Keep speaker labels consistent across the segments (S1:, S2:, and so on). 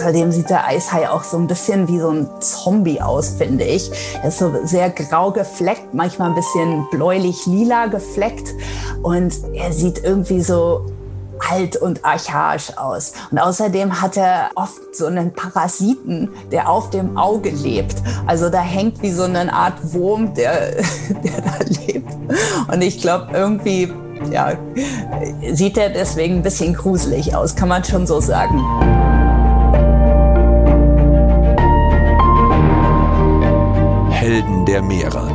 S1: außerdem sieht der Eishai auch so ein bisschen wie so ein Zombie aus, finde ich. Er ist so sehr grau gefleckt, manchmal ein bisschen bläulich-lila gefleckt. Und er sieht irgendwie so alt und archaisch aus. Und außerdem hat er oft so einen Parasiten, der auf dem Auge lebt. Also da hängt wie so eine Art Wurm, der, der da lebt. Und ich glaube, irgendwie ja, sieht er deswegen ein bisschen gruselig aus, kann man schon so sagen.
S2: Der Meere.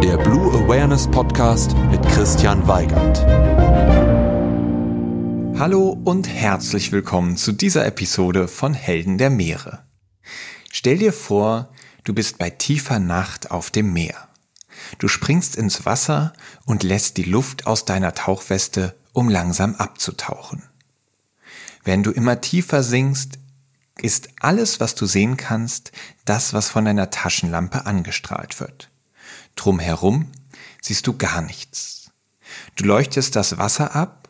S2: Der Blue Awareness Podcast mit Christian Weigand.
S3: Hallo und herzlich willkommen zu dieser Episode von Helden der Meere. Stell dir vor, du bist bei tiefer Nacht auf dem Meer. Du springst ins Wasser und lässt die Luft aus deiner Tauchweste, um langsam abzutauchen. Wenn du immer tiefer sinkst, ist alles, was du sehen kannst, das, was von deiner Taschenlampe angestrahlt wird. Drumherum siehst du gar nichts. Du leuchtest das Wasser ab,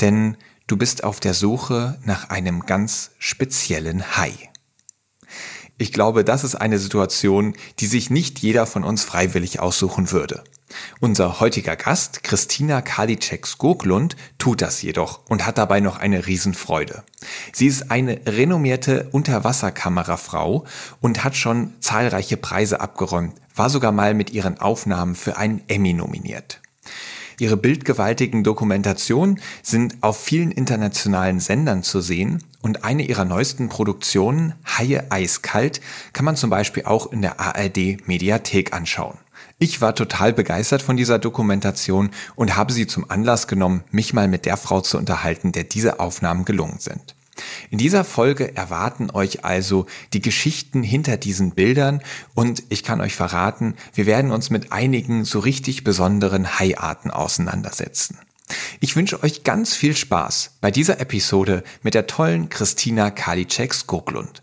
S3: denn du bist auf der Suche nach einem ganz speziellen Hai. Ich glaube, das ist eine Situation, die sich nicht jeder von uns freiwillig aussuchen würde. Unser heutiger Gast, Christina Karliczek-Skoglund, tut das jedoch und hat dabei noch eine Riesenfreude. Sie ist eine renommierte Unterwasserkamerafrau und hat schon zahlreiche Preise abgeräumt, war sogar mal mit ihren Aufnahmen für einen Emmy nominiert. Ihre bildgewaltigen Dokumentationen sind auf vielen internationalen Sendern zu sehen und eine ihrer neuesten Produktionen, Haie eiskalt, kann man zum Beispiel auch in der ARD Mediathek anschauen. Ich war total begeistert von dieser Dokumentation und habe sie zum Anlass genommen, mich mal mit der Frau zu unterhalten, der diese Aufnahmen gelungen sind. In dieser Folge erwarten euch also die Geschichten hinter diesen Bildern und ich kann euch verraten, wir werden uns mit einigen so richtig besonderen Haiarten auseinandersetzen. Ich wünsche euch ganz viel Spaß bei dieser Episode mit der tollen Christina Karliczek-Skoglund.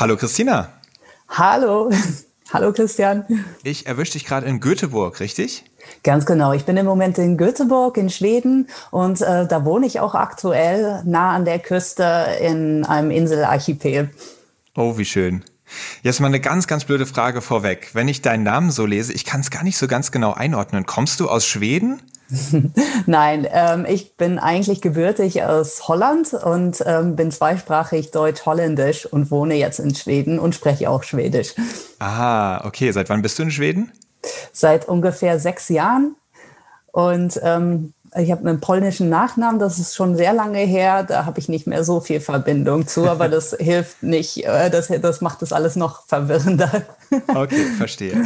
S3: Hallo Christina.
S1: Hallo. Hallo Christian.
S3: Ich erwische dich gerade in Göteborg, richtig?
S1: Ganz genau. Ich bin im Moment in Göteborg in Schweden und äh, da wohne ich auch aktuell nah an der Küste in einem Inselarchipel.
S3: Oh, wie schön. Jetzt mal eine ganz, ganz blöde Frage vorweg. Wenn ich deinen Namen so lese, ich kann es gar nicht so ganz genau einordnen. Kommst du aus Schweden?
S1: Nein, ähm, ich bin eigentlich gebürtig aus Holland und ähm, bin zweisprachig deutsch-holländisch und wohne jetzt in Schweden und spreche auch Schwedisch.
S3: Aha, okay. Seit wann bist du in Schweden?
S1: Seit ungefähr sechs Jahren. Und ähm, ich habe einen polnischen Nachnamen, das ist schon sehr lange her, da habe ich nicht mehr so viel Verbindung zu, aber das hilft nicht, äh, das, das macht das alles noch verwirrender.
S3: Okay, verstehe.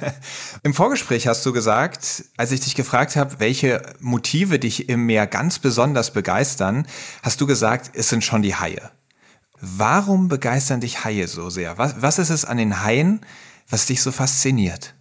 S3: Im Vorgespräch hast du gesagt, als ich dich gefragt habe, welche Motive dich im Meer ganz besonders begeistern, hast du gesagt, es sind schon die Haie. Warum begeistern dich Haie so sehr? Was, was ist es an den Haien, was dich so fasziniert?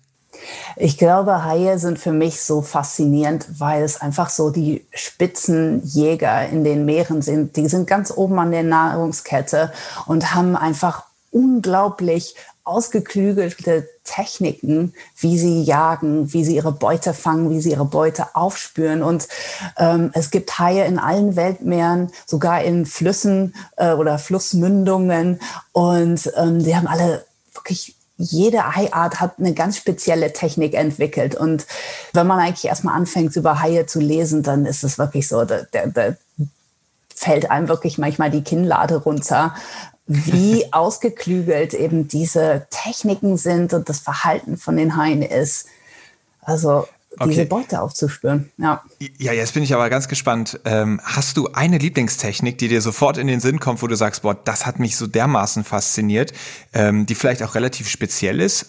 S1: Ich glaube, Haie sind für mich so faszinierend, weil es einfach so die Spitzenjäger in den Meeren sind. Die sind ganz oben an der Nahrungskette und haben einfach unglaublich ausgeklügelte Techniken, wie sie jagen, wie sie ihre Beute fangen, wie sie ihre Beute aufspüren. Und ähm, es gibt Haie in allen Weltmeeren, sogar in Flüssen äh, oder Flussmündungen. Und ähm, die haben alle wirklich jede Haiart hat eine ganz spezielle Technik entwickelt. Und wenn man eigentlich erstmal anfängt, über Haie zu lesen, dann ist es wirklich so, da, da, da fällt einem wirklich manchmal die Kinnlade runter, wie ausgeklügelt eben diese Techniken sind und das Verhalten von den Haien ist. Also okay. diese Beute aufzuspüren. Ja.
S3: ja, jetzt bin ich aber ganz gespannt. Ähm, hast du eine Lieblingstechnik, die dir sofort in den Sinn kommt, wo du sagst, boah, das hat mich so dermaßen fasziniert, ähm, die vielleicht auch relativ speziell ist?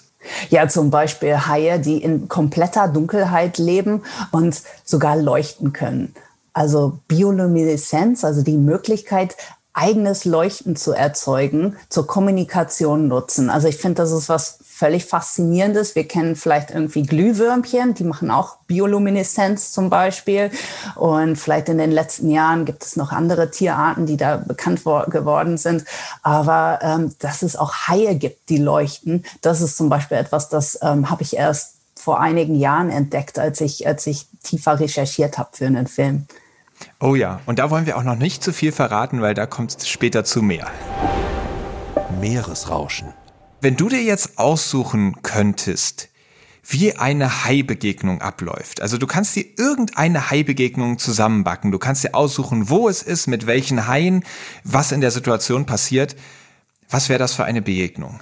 S1: Ja, zum Beispiel Haie, die in kompletter Dunkelheit leben und sogar leuchten können. Also Biolumineszenz, also die Möglichkeit, eigenes Leuchten zu erzeugen, zur Kommunikation nutzen. Also ich finde, das ist was völlig Faszinierendes. Wir kennen vielleicht irgendwie Glühwürmchen, die machen auch Biolumineszenz zum Beispiel. Und vielleicht in den letzten Jahren gibt es noch andere Tierarten, die da bekannt geworden sind. Aber ähm, dass es auch Haie gibt, die leuchten, das ist zum Beispiel etwas, das ähm, habe ich erst vor einigen Jahren entdeckt, als ich, als ich tiefer recherchiert habe für einen Film.
S3: Oh ja, und da wollen wir auch noch nicht zu viel verraten, weil da kommt es später zu mehr.
S2: Meeresrauschen.
S3: Wenn du dir jetzt aussuchen könntest, wie eine Hai-Begegnung abläuft. Also du kannst dir irgendeine Hai-Begegnung zusammenbacken. Du kannst dir aussuchen, wo es ist, mit welchen Haien, was in der Situation passiert. Was wäre das für eine Begegnung?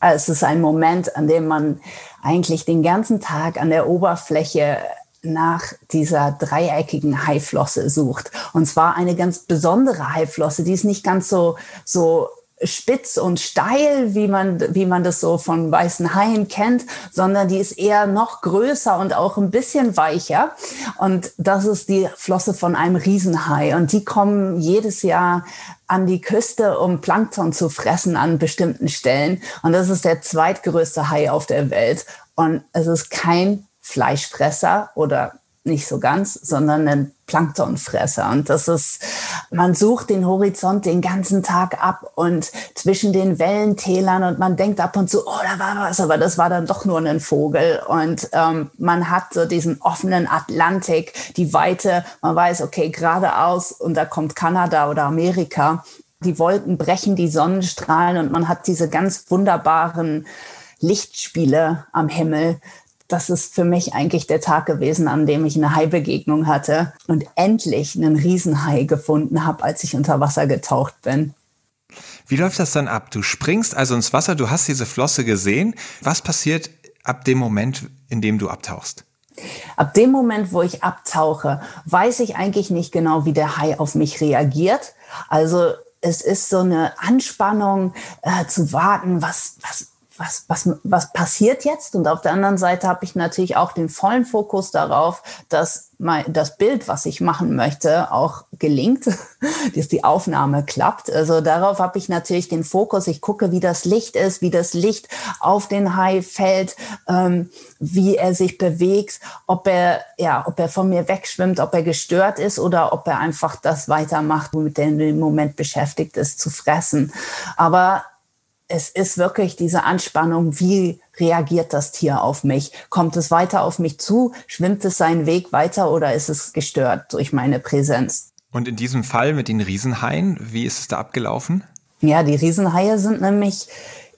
S1: Es ist ein Moment, an dem man eigentlich den ganzen Tag an der Oberfläche nach dieser dreieckigen Haiflosse sucht. Und zwar eine ganz besondere Haiflosse, die ist nicht ganz so, so spitz und steil, wie man, wie man das so von weißen Haien kennt, sondern die ist eher noch größer und auch ein bisschen weicher. Und das ist die Flosse von einem Riesenhai. Und die kommen jedes Jahr an die Küste, um Plankton zu fressen an bestimmten Stellen. Und das ist der zweitgrößte Hai auf der Welt. Und es ist kein Fleischfresser oder nicht so ganz, sondern ein Planktonfresser. Und das ist, man sucht den Horizont den ganzen Tag ab und zwischen den Wellentälern und man denkt ab und zu, oh, da war was, aber das war dann doch nur ein Vogel. Und ähm, man hat so diesen offenen Atlantik, die Weite, man weiß, okay, geradeaus und da kommt Kanada oder Amerika. Die Wolken brechen die Sonnenstrahlen und man hat diese ganz wunderbaren Lichtspiele am Himmel das ist für mich eigentlich der Tag gewesen, an dem ich eine Hai-Begegnung hatte und endlich einen Riesenhai gefunden habe, als ich unter Wasser getaucht bin.
S3: Wie läuft das dann ab? Du springst also ins Wasser, du hast diese Flosse gesehen. Was passiert ab dem Moment, in dem du abtauchst?
S1: Ab dem Moment, wo ich abtauche, weiß ich eigentlich nicht genau, wie der Hai auf mich reagiert. Also es ist so eine Anspannung äh, zu warten, was, was, was, was, was passiert jetzt? Und auf der anderen Seite habe ich natürlich auch den vollen Fokus darauf, dass mein, das Bild, was ich machen möchte, auch gelingt, dass die Aufnahme klappt. Also darauf habe ich natürlich den Fokus. Ich gucke, wie das Licht ist, wie das Licht auf den Hai fällt, ähm, wie er sich bewegt, ob er, ja, ob er von mir wegschwimmt, ob er gestört ist oder ob er einfach das weitermacht, womit er im Moment beschäftigt ist, zu fressen. Aber es ist wirklich diese Anspannung, wie reagiert das Tier auf mich? Kommt es weiter auf mich zu? Schwimmt es seinen Weg weiter oder ist es gestört durch meine Präsenz?
S3: Und in diesem Fall mit den Riesenhaien, wie ist es da abgelaufen?
S1: Ja, die Riesenhaie sind nämlich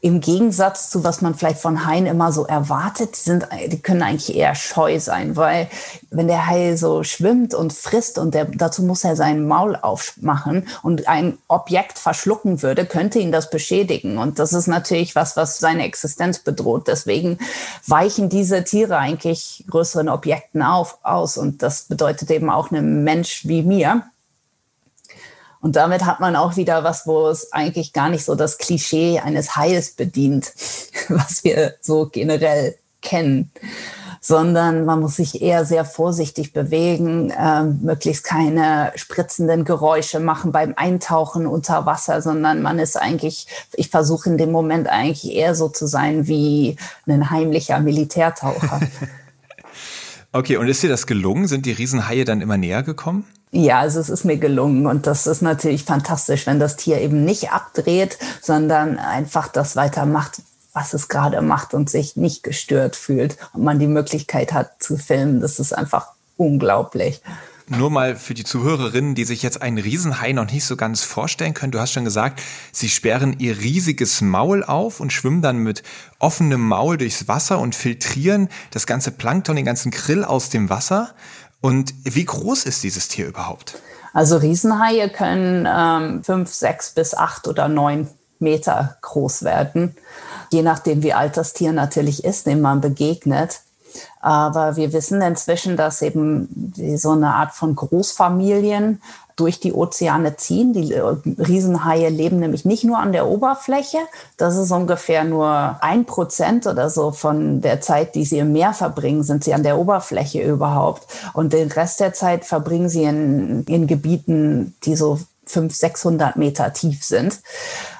S1: im Gegensatz zu was man vielleicht von Haien immer so erwartet, sind, die können eigentlich eher scheu sein, weil wenn der Hai so schwimmt und frisst und der, dazu muss er sein Maul aufmachen und ein Objekt verschlucken würde, könnte ihn das beschädigen. Und das ist natürlich was, was seine Existenz bedroht. Deswegen weichen diese Tiere eigentlich größeren Objekten auf, aus. Und das bedeutet eben auch einem Mensch wie mir, und damit hat man auch wieder was, wo es eigentlich gar nicht so das Klischee eines Hais bedient, was wir so generell kennen. sondern man muss sich eher sehr vorsichtig bewegen, äh, möglichst keine spritzenden Geräusche machen beim Eintauchen unter Wasser, sondern man ist eigentlich, ich versuche in dem Moment eigentlich eher so zu sein wie ein heimlicher Militärtaucher.
S3: okay, und ist dir das gelungen? Sind die Riesenhaie dann immer näher gekommen?
S1: Ja, also es ist mir gelungen und das ist natürlich fantastisch, wenn das Tier eben nicht abdreht, sondern einfach das weitermacht, was es gerade macht und sich nicht gestört fühlt und man die Möglichkeit hat zu filmen. Das ist einfach unglaublich.
S3: Nur mal für die Zuhörerinnen, die sich jetzt einen Riesenhai noch nicht so ganz vorstellen können. Du hast schon gesagt, sie sperren ihr riesiges Maul auf und schwimmen dann mit offenem Maul durchs Wasser und filtrieren das ganze Plankton, den ganzen Krill aus dem Wasser. Und wie groß ist dieses Tier überhaupt?
S1: Also Riesenhaie können ähm, fünf, sechs bis acht oder neun Meter groß werden, je nachdem, wie alt das Tier natürlich ist, dem man begegnet. Aber wir wissen inzwischen, dass eben so eine Art von Großfamilien durch die Ozeane ziehen. Die äh, Riesenhaie leben nämlich nicht nur an der Oberfläche. Das ist ungefähr nur ein Prozent oder so von der Zeit, die sie im Meer verbringen, sind sie an der Oberfläche überhaupt. Und den Rest der Zeit verbringen sie in, in Gebieten, die so 500, 600 Meter tief sind.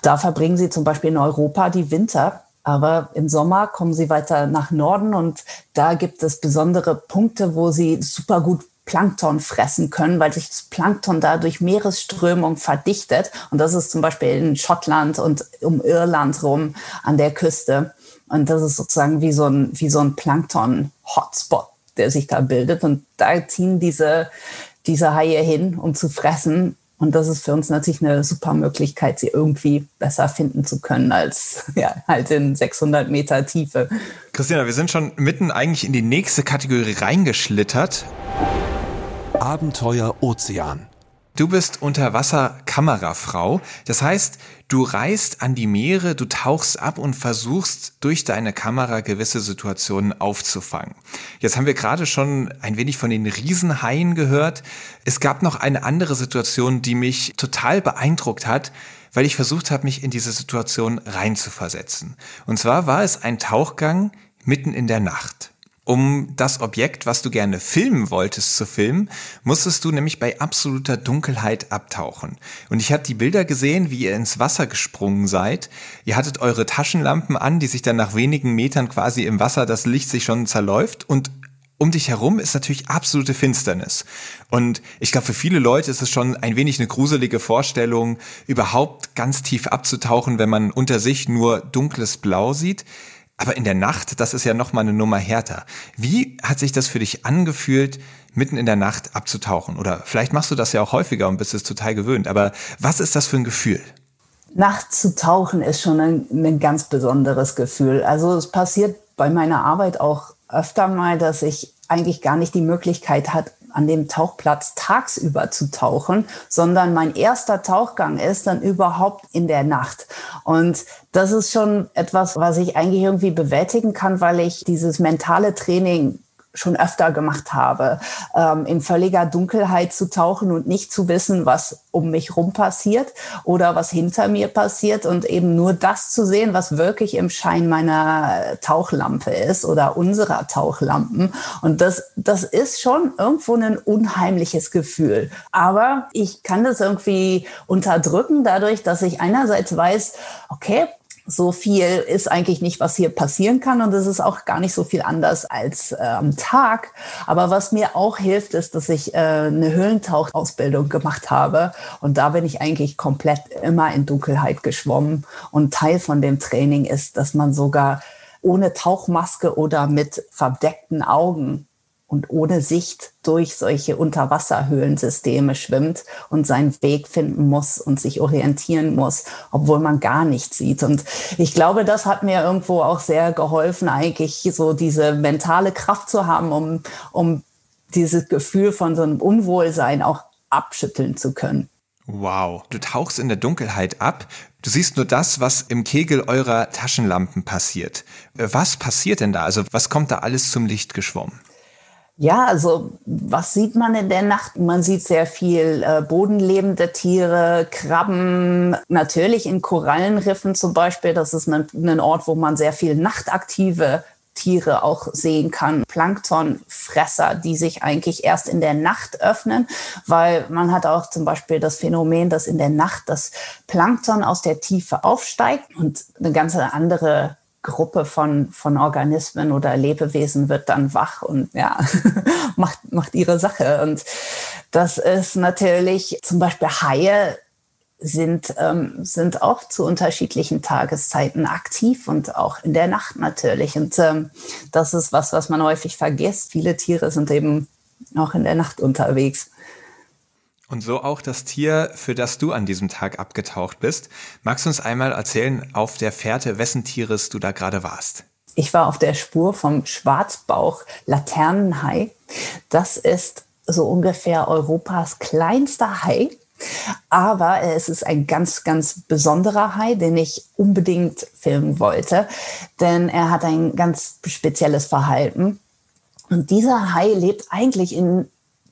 S1: Da verbringen sie zum Beispiel in Europa die Winter. Aber im Sommer kommen sie weiter nach Norden und da gibt es besondere Punkte, wo sie super gut Plankton fressen können, weil sich das Plankton da durch Meeresströmung verdichtet. Und das ist zum Beispiel in Schottland und um Irland rum an der Küste. Und das ist sozusagen wie so ein, wie so ein Plankton-Hotspot, der sich da bildet. Und da ziehen diese, diese Haie hin, um zu fressen. Und das ist für uns natürlich eine super Möglichkeit, sie irgendwie besser finden zu können als ja, halt in 600 Meter Tiefe.
S3: Christina, wir sind schon mitten eigentlich in die nächste Kategorie reingeschlittert.
S2: Abenteuer Ozean.
S3: Du bist Unterwasserkamerafrau. Das heißt, du reist an die Meere, du tauchst ab und versuchst durch deine Kamera gewisse Situationen aufzufangen. Jetzt haben wir gerade schon ein wenig von den Riesenhaien gehört. Es gab noch eine andere Situation, die mich total beeindruckt hat, weil ich versucht habe, mich in diese Situation reinzuversetzen. Und zwar war es ein Tauchgang mitten in der Nacht. Um das Objekt, was du gerne filmen wolltest, zu filmen, musstest du nämlich bei absoluter Dunkelheit abtauchen. Und ich habe die Bilder gesehen, wie ihr ins Wasser gesprungen seid. Ihr hattet eure Taschenlampen an, die sich dann nach wenigen Metern quasi im Wasser das Licht sich schon zerläuft und um dich herum ist natürlich absolute Finsternis. Und ich glaube, für viele Leute ist es schon ein wenig eine gruselige Vorstellung, überhaupt ganz tief abzutauchen, wenn man unter sich nur dunkles Blau sieht. Aber in der Nacht, das ist ja noch mal eine Nummer härter. Wie hat sich das für dich angefühlt, mitten in der Nacht abzutauchen? Oder vielleicht machst du das ja auch häufiger und bist es total gewöhnt. Aber was ist das für ein Gefühl?
S1: Nachts zu tauchen ist schon ein, ein ganz besonderes Gefühl. Also es passiert bei meiner Arbeit auch öfter mal, dass ich eigentlich gar nicht die Möglichkeit hat, an dem Tauchplatz tagsüber zu tauchen, sondern mein erster Tauchgang ist dann überhaupt in der Nacht. Und das ist schon etwas, was ich eigentlich irgendwie bewältigen kann, weil ich dieses mentale Training schon öfter gemacht habe, ähm, in völliger Dunkelheit zu tauchen und nicht zu wissen, was um mich rum passiert oder was hinter mir passiert und eben nur das zu sehen, was wirklich im Schein meiner Tauchlampe ist oder unserer Tauchlampen. Und das, das ist schon irgendwo ein unheimliches Gefühl. Aber ich kann das irgendwie unterdrücken dadurch, dass ich einerseits weiß, okay, so viel ist eigentlich nicht, was hier passieren kann und es ist auch gar nicht so viel anders als äh, am Tag. Aber was mir auch hilft, ist, dass ich äh, eine Höhlentauchausbildung gemacht habe und da bin ich eigentlich komplett immer in Dunkelheit geschwommen und Teil von dem Training ist, dass man sogar ohne Tauchmaske oder mit verdeckten Augen und ohne Sicht durch solche Unterwasserhöhlensysteme schwimmt und seinen Weg finden muss und sich orientieren muss, obwohl man gar nichts sieht. Und ich glaube, das hat mir irgendwo auch sehr geholfen, eigentlich so diese mentale Kraft zu haben, um, um dieses Gefühl von so einem Unwohlsein auch abschütteln zu können.
S3: Wow, du tauchst in der Dunkelheit ab. Du siehst nur das, was im Kegel eurer Taschenlampen passiert. Was passiert denn da? Also was kommt da alles zum Licht geschwommen?
S1: Ja, also was sieht man in der Nacht? Man sieht sehr viel äh, bodenlebende Tiere, Krabben, natürlich in Korallenriffen zum Beispiel. Das ist ein, ein Ort, wo man sehr viel nachtaktive Tiere auch sehen kann. Planktonfresser, die sich eigentlich erst in der Nacht öffnen, weil man hat auch zum Beispiel das Phänomen, dass in der Nacht das Plankton aus der Tiefe aufsteigt und eine ganze andere Gruppe von, von Organismen oder Lebewesen wird dann wach und ja, macht, macht ihre Sache. Und das ist natürlich zum Beispiel Haie sind, ähm, sind auch zu unterschiedlichen Tageszeiten aktiv und auch in der Nacht natürlich. Und ähm, das ist was, was man häufig vergisst. Viele Tiere sind eben auch in der Nacht unterwegs.
S3: Und so auch das Tier, für das du an diesem Tag abgetaucht bist. Magst du uns einmal erzählen auf der Fährte, wessen Tieres du da gerade warst?
S1: Ich war auf der Spur vom Schwarzbauch Laternenhai. Das ist so ungefähr Europas kleinster Hai. Aber es ist ein ganz, ganz besonderer Hai, den ich unbedingt filmen wollte, denn er hat ein ganz spezielles Verhalten. Und dieser Hai lebt eigentlich in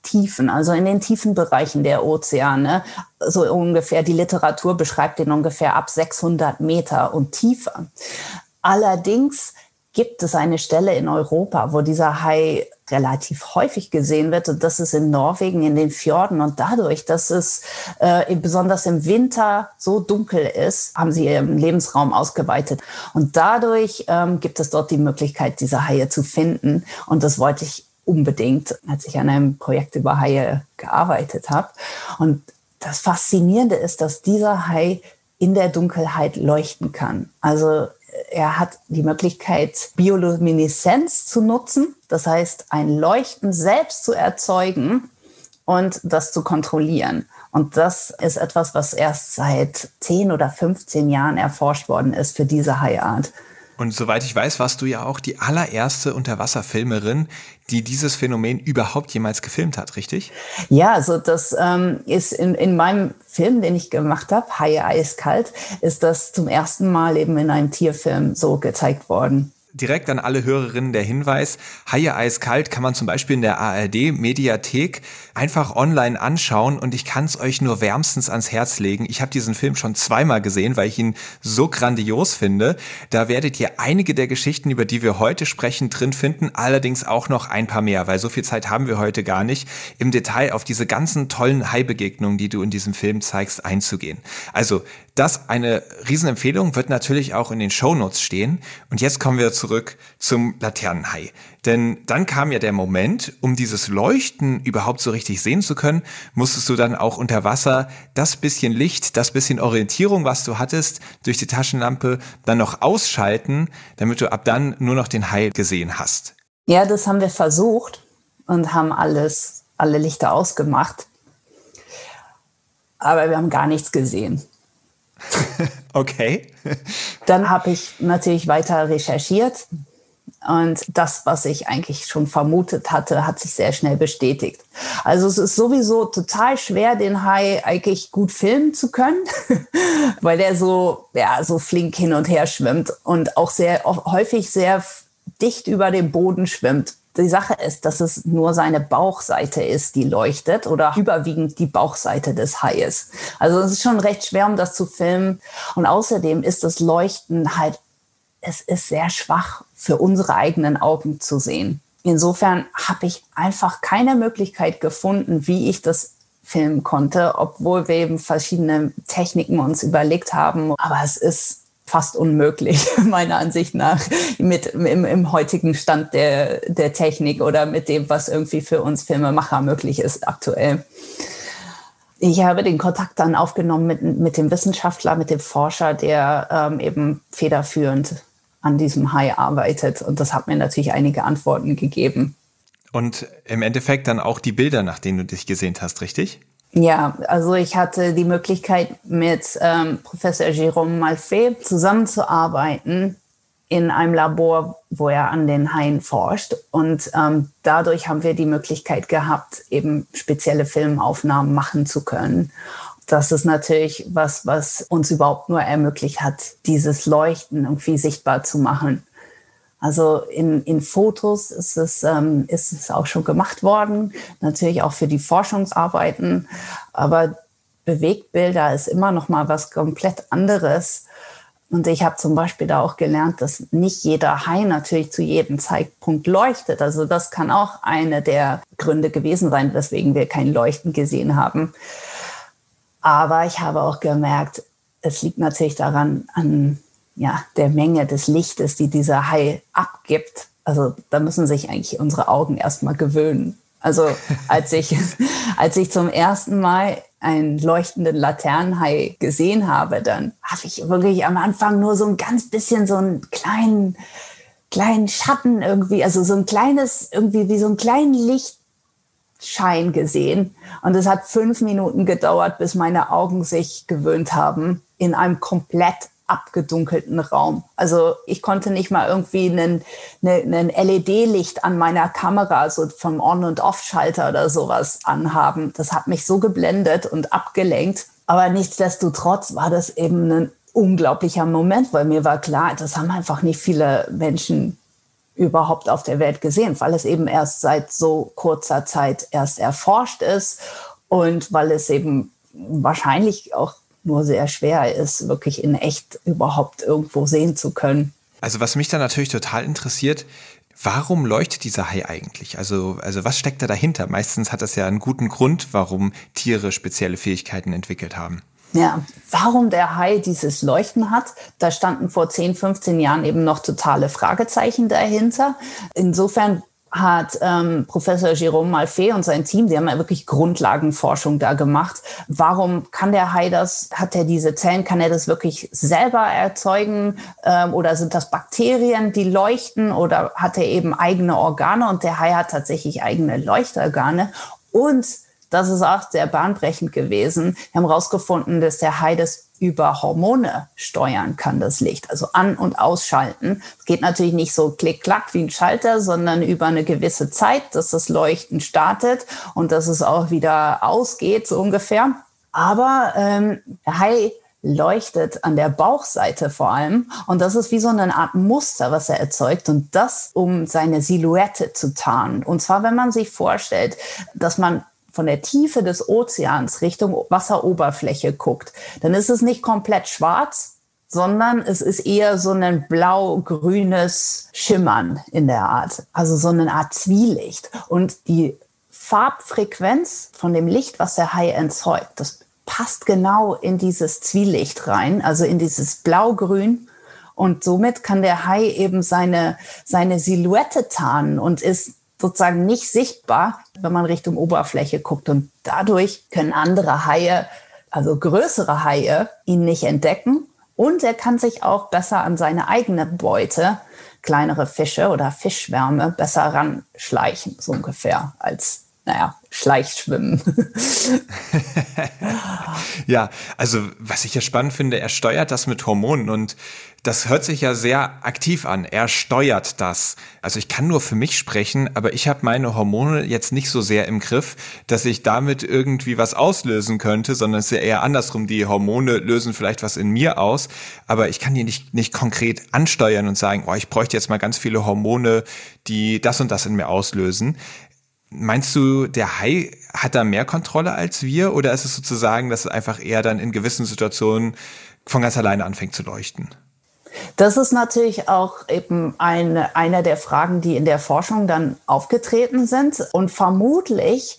S1: Tiefen, also in den tiefen Bereichen der Ozeane. So ungefähr, die Literatur beschreibt ihn ungefähr ab 600 Meter und tiefer. Allerdings gibt es eine Stelle in Europa, wo dieser Hai relativ häufig gesehen wird. Und das ist in Norwegen, in den Fjorden. Und dadurch, dass es äh, besonders im Winter so dunkel ist, haben sie ihren Lebensraum ausgeweitet. Und dadurch ähm, gibt es dort die Möglichkeit, diese Haie zu finden. Und das wollte ich unbedingt, als ich an einem Projekt über Haie gearbeitet habe. Und das Faszinierende ist, dass dieser Hai in der Dunkelheit leuchten kann. Also er hat die Möglichkeit, Biolumineszenz zu nutzen, das heißt ein Leuchten selbst zu erzeugen und das zu kontrollieren. Und das ist etwas, was erst seit 10 oder 15 Jahren erforscht worden ist für diese Haiart.
S3: Und soweit ich weiß, warst du ja auch die allererste Unterwasserfilmerin, die dieses Phänomen überhaupt jemals gefilmt hat, richtig?
S1: Ja, also das ähm, ist in, in meinem Film, den ich gemacht habe, Haie eiskalt, ist das zum ersten Mal eben in einem Tierfilm so gezeigt worden
S3: direkt an alle Hörerinnen der Hinweis, Haie eiskalt kann man zum Beispiel in der ARD Mediathek einfach online anschauen und ich kann es euch nur wärmstens ans Herz legen. Ich habe diesen Film schon zweimal gesehen, weil ich ihn so grandios finde. Da werdet ihr einige der Geschichten, über die wir heute sprechen, drin finden, allerdings auch noch ein paar mehr, weil so viel Zeit haben wir heute gar nicht, im Detail auf diese ganzen tollen Hai-Begegnungen, die du in diesem Film zeigst, einzugehen. Also das eine Riesenempfehlung wird natürlich auch in den Shownotes stehen. Und jetzt kommen wir zurück zum Laternenhai. Denn dann kam ja der Moment, um dieses Leuchten überhaupt so richtig sehen zu können, musstest du dann auch unter Wasser das bisschen Licht, das bisschen Orientierung, was du hattest, durch die Taschenlampe dann noch ausschalten, damit du ab dann nur noch den Hai gesehen hast.
S1: Ja, das haben wir versucht und haben alles, alle Lichter ausgemacht. Aber wir haben gar nichts gesehen.
S3: okay.
S1: Dann habe ich natürlich weiter recherchiert und das, was ich eigentlich schon vermutet hatte, hat sich sehr schnell bestätigt. Also es ist sowieso total schwer, den Hai eigentlich gut filmen zu können, weil der so, ja, so flink hin und her schwimmt und auch sehr häufig sehr dicht über dem Boden schwimmt. Die Sache ist, dass es nur seine Bauchseite ist, die leuchtet oder überwiegend die Bauchseite des Haies. Also es ist schon recht schwer, um das zu filmen. Und außerdem ist das Leuchten halt, es ist sehr schwach für unsere eigenen Augen zu sehen. Insofern habe ich einfach keine Möglichkeit gefunden, wie ich das filmen konnte, obwohl wir eben verschiedene Techniken uns überlegt haben. Aber es ist fast unmöglich, meiner Ansicht nach, mit, im, im heutigen Stand der, der Technik oder mit dem, was irgendwie für uns Filmemacher möglich ist aktuell. Ich habe den Kontakt dann aufgenommen mit, mit dem Wissenschaftler, mit dem Forscher, der ähm, eben federführend an diesem Hai arbeitet. Und das hat mir natürlich einige Antworten gegeben.
S3: Und im Endeffekt dann auch die Bilder, nach denen du dich gesehnt hast, richtig?
S1: Ja, also ich hatte die Möglichkeit, mit ähm, Professor Jérôme Malfait zusammenzuarbeiten in einem Labor, wo er an den Haien forscht. Und ähm, dadurch haben wir die Möglichkeit gehabt, eben spezielle Filmaufnahmen machen zu können. Das ist natürlich was, was uns überhaupt nur ermöglicht hat, dieses Leuchten irgendwie sichtbar zu machen. Also in, in Fotos ist es, ähm, ist es auch schon gemacht worden, natürlich auch für die Forschungsarbeiten, aber Bewegtbilder ist immer noch mal was komplett anderes. Und ich habe zum Beispiel da auch gelernt, dass nicht jeder Hai natürlich zu jedem Zeitpunkt leuchtet. Also das kann auch eine der Gründe gewesen sein, weswegen wir kein Leuchten gesehen haben. Aber ich habe auch gemerkt, es liegt natürlich daran, an ja, der Menge des Lichtes, die dieser Hai abgibt. Also da müssen sich eigentlich unsere Augen erstmal gewöhnen. Also als ich, als ich zum ersten Mal einen leuchtenden Laternenhai gesehen habe, dann habe ich wirklich am Anfang nur so ein ganz bisschen so einen kleinen, kleinen Schatten irgendwie, also so ein kleines, irgendwie wie so einen kleinen Lichtschein gesehen. Und es hat fünf Minuten gedauert, bis meine Augen sich gewöhnt haben, in einem komplett abgedunkelten Raum. Also ich konnte nicht mal irgendwie einen, einen LED-Licht an meiner Kamera, so vom On- und Off-Schalter oder sowas anhaben. Das hat mich so geblendet und abgelenkt. Aber nichtsdestotrotz war das eben ein unglaublicher Moment, weil mir war klar, das haben einfach nicht viele Menschen überhaupt auf der Welt gesehen, weil es eben erst seit so kurzer Zeit erst erforscht ist und weil es eben wahrscheinlich auch nur sehr schwer ist, wirklich in echt überhaupt irgendwo sehen zu können.
S3: Also was mich dann natürlich total interessiert, warum leuchtet dieser Hai eigentlich? Also, also was steckt da dahinter? Meistens hat das ja einen guten Grund, warum Tiere spezielle Fähigkeiten entwickelt haben.
S1: Ja, warum der Hai dieses Leuchten hat, da standen vor 10, 15 Jahren eben noch totale Fragezeichen dahinter. Insofern hat ähm, Professor Jérôme Malfait und sein Team, die haben ja wirklich Grundlagenforschung da gemacht. Warum kann der Hai das? Hat er diese Zellen? Kann er das wirklich selber erzeugen? Ähm, oder sind das Bakterien, die leuchten? Oder hat er eben eigene Organe? Und der Hai hat tatsächlich eigene Leuchtorgane. Und das ist auch sehr bahnbrechend gewesen. Wir haben herausgefunden, dass der Hai das über Hormone steuern kann, das Licht, also an- und ausschalten. Es geht natürlich nicht so klick-klack wie ein Schalter, sondern über eine gewisse Zeit, dass das Leuchten startet und dass es auch wieder ausgeht, so ungefähr. Aber ähm, Hai leuchtet an der Bauchseite vor allem. Und das ist wie so eine Art Muster, was er erzeugt. Und das, um seine Silhouette zu tarnen. Und zwar, wenn man sich vorstellt, dass man von der Tiefe des Ozeans Richtung Wasseroberfläche guckt, dann ist es nicht komplett schwarz, sondern es ist eher so ein blau-grünes Schimmern in der Art, also so eine Art Zwielicht. Und die Farbfrequenz von dem Licht, was der Hai erzeugt, das passt genau in dieses Zwielicht rein, also in dieses Blau-Grün. Und somit kann der Hai eben seine, seine Silhouette tarnen und ist sozusagen nicht sichtbar, wenn man Richtung Oberfläche guckt. Und dadurch können andere Haie, also größere Haie, ihn nicht entdecken. Und er kann sich auch besser an seine eigene Beute, kleinere Fische oder Fischwärme, besser ranschleichen, so ungefähr, als naja, Schleichschwimmen.
S3: ja, also was ich ja spannend finde, er steuert das mit Hormonen und das hört sich ja sehr aktiv an. Er steuert das. Also ich kann nur für mich sprechen, aber ich habe meine Hormone jetzt nicht so sehr im Griff, dass ich damit irgendwie was auslösen könnte, sondern es ist ja eher andersrum. Die Hormone lösen vielleicht was in mir aus, aber ich kann die nicht, nicht konkret ansteuern und sagen, oh, ich bräuchte jetzt mal ganz viele Hormone, die das und das in mir auslösen. Meinst du, der Hai hat da mehr Kontrolle als wir oder ist es sozusagen, dass es einfach eher dann in gewissen Situationen von ganz alleine anfängt zu leuchten?
S1: Das ist natürlich auch eben eine, eine der Fragen, die in der Forschung dann aufgetreten sind. Und vermutlich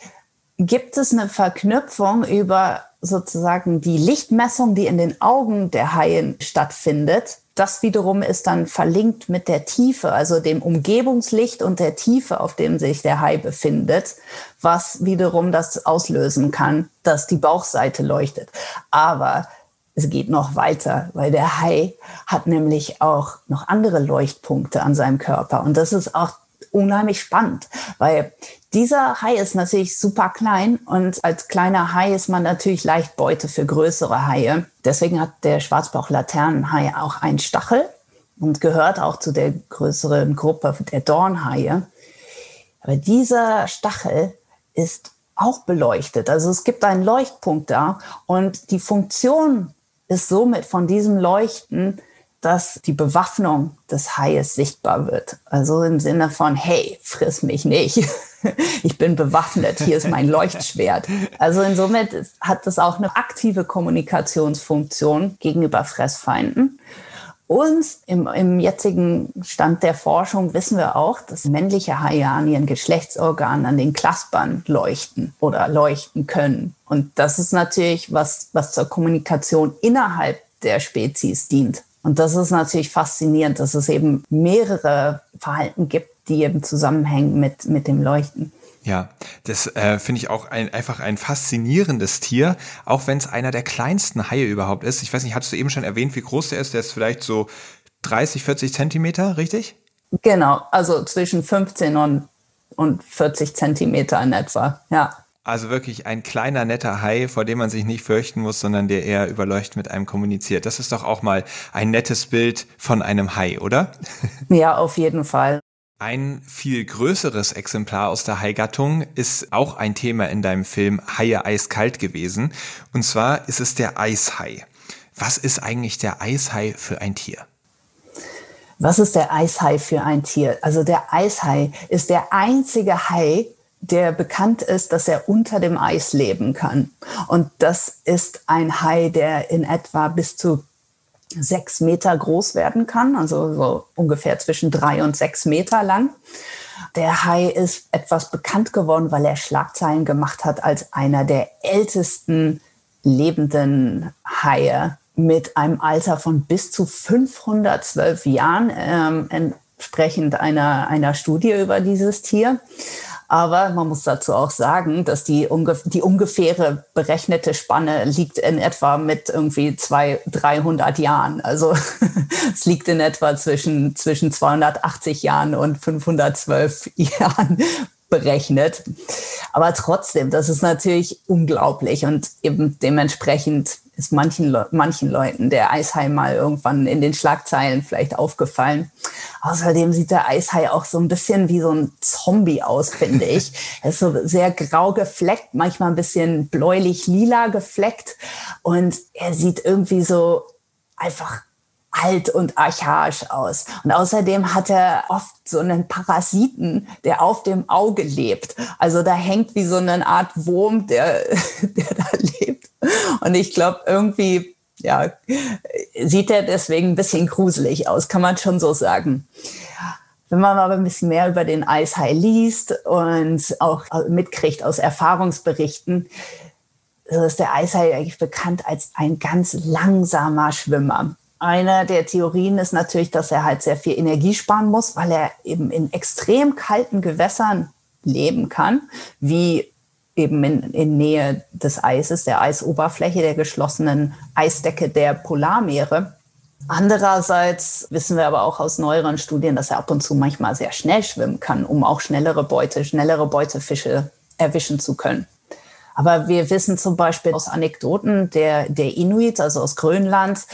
S1: gibt es eine Verknüpfung über sozusagen die Lichtmessung, die in den Augen der Haien stattfindet. Das wiederum ist dann verlinkt mit der Tiefe, also dem Umgebungslicht und der Tiefe, auf dem sich der Hai befindet, was wiederum das auslösen kann, dass die Bauchseite leuchtet. Aber es geht noch weiter, weil der Hai hat nämlich auch noch andere Leuchtpunkte an seinem Körper. Und das ist auch unheimlich spannend, weil dieser Hai ist natürlich super klein und als kleiner Hai ist man natürlich leicht Beute für größere Haie. Deswegen hat der Schwarzbauch-Laternenhai auch einen Stachel und gehört auch zu der größeren Gruppe der Dornhaie. Aber dieser Stachel ist auch beleuchtet. Also es gibt einen Leuchtpunkt da und die Funktion ist somit von diesem Leuchten, dass die Bewaffnung des Haies sichtbar wird. Also im Sinne von, hey, friss mich nicht. Ich bin bewaffnet, hier ist mein Leuchtschwert. Also insomit hat das auch eine aktive Kommunikationsfunktion gegenüber Fressfeinden. Und im, im jetzigen Stand der Forschung wissen wir auch, dass männliche Haie an ihren Geschlechtsorganen, an den Klaspern leuchten oder leuchten können. Und das ist natürlich was, was zur Kommunikation innerhalb der Spezies dient. Und das ist natürlich faszinierend, dass es eben mehrere Verhalten gibt, die eben zusammenhängen mit, mit dem Leuchten.
S3: Ja, das äh, finde ich auch ein, einfach ein faszinierendes Tier, auch wenn es einer der kleinsten Haie überhaupt ist. Ich weiß nicht, hattest du eben schon erwähnt, wie groß der ist? Der ist vielleicht so 30, 40 Zentimeter, richtig?
S1: Genau, also zwischen 15 und, und 40 Zentimeter in etwa, ja.
S3: Also wirklich ein kleiner, netter Hai, vor dem man sich nicht fürchten muss, sondern der eher überleucht mit einem kommuniziert. Das ist doch auch mal ein nettes Bild von einem Hai, oder?
S1: Ja, auf jeden Fall.
S3: Ein viel größeres Exemplar aus der Haigattung ist auch ein Thema in deinem Film Haie eiskalt gewesen. Und zwar ist es der Eishai. Was ist eigentlich der Eishai für ein Tier?
S1: Was ist der Eishai für ein Tier? Also der Eishai ist der einzige Hai, der bekannt ist, dass er unter dem Eis leben kann. Und das ist ein Hai, der in etwa bis zu sechs Meter groß werden kann, also so ungefähr zwischen drei und sechs Meter lang. Der Hai ist etwas bekannt geworden, weil er Schlagzeilen gemacht hat als einer der ältesten lebenden Haie mit einem Alter von bis zu 512 Jahren, ähm, entsprechend einer, einer Studie über dieses Tier. Aber man muss dazu auch sagen, dass die, ungef die ungefähre berechnete Spanne liegt in etwa mit irgendwie zwei, 300 Jahren. Also es liegt in etwa zwischen, zwischen 280 Jahren und 512 Jahren berechnet. Aber trotzdem, das ist natürlich unglaublich und eben dementsprechend ist manchen, Le manchen Leuten der Eishai mal irgendwann in den Schlagzeilen vielleicht aufgefallen. Außerdem sieht der Eishai auch so ein bisschen wie so ein Zombie aus, finde ich. er ist so sehr grau gefleckt, manchmal ein bisschen bläulich-lila gefleckt und er sieht irgendwie so einfach alt und archaisch aus. Und außerdem hat er oft so einen Parasiten, der auf dem Auge lebt. Also da hängt wie so eine Art Wurm, der, der da lebt. Und ich glaube, irgendwie, ja, sieht er deswegen ein bisschen gruselig aus, kann man schon so sagen. Wenn man aber ein bisschen mehr über den Eishai liest und auch mitkriegt aus Erfahrungsberichten, so ist der Eishai eigentlich bekannt als ein ganz langsamer Schwimmer. Eine der Theorien ist natürlich, dass er halt sehr viel Energie sparen muss, weil er eben in extrem kalten Gewässern leben kann, wie eben in, in Nähe des Eises, der Eisoberfläche, der geschlossenen Eisdecke der Polarmeere. Andererseits wissen wir aber auch aus neueren Studien, dass er ab und zu manchmal sehr schnell schwimmen kann, um auch schnellere Beute, schnellere Beutefische erwischen zu können. Aber wir wissen zum Beispiel aus Anekdoten der, der Inuit, also aus Grönland,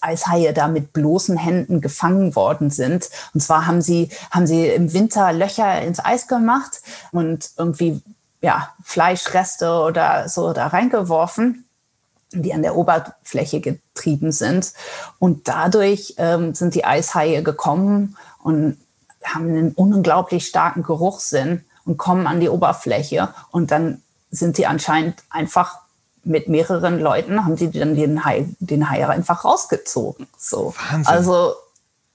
S1: Eishaie da mit bloßen Händen gefangen worden sind. Und zwar haben sie, haben sie im Winter Löcher ins Eis gemacht und irgendwie ja, Fleischreste oder so da reingeworfen, die an der Oberfläche getrieben sind. Und dadurch ähm, sind die Eishaie gekommen und haben einen unglaublich starken Geruchssinn und kommen an die Oberfläche. Und dann sind die anscheinend einfach mit mehreren Leuten haben sie dann den Hai, den Hai einfach rausgezogen. So. Wahnsinn. Also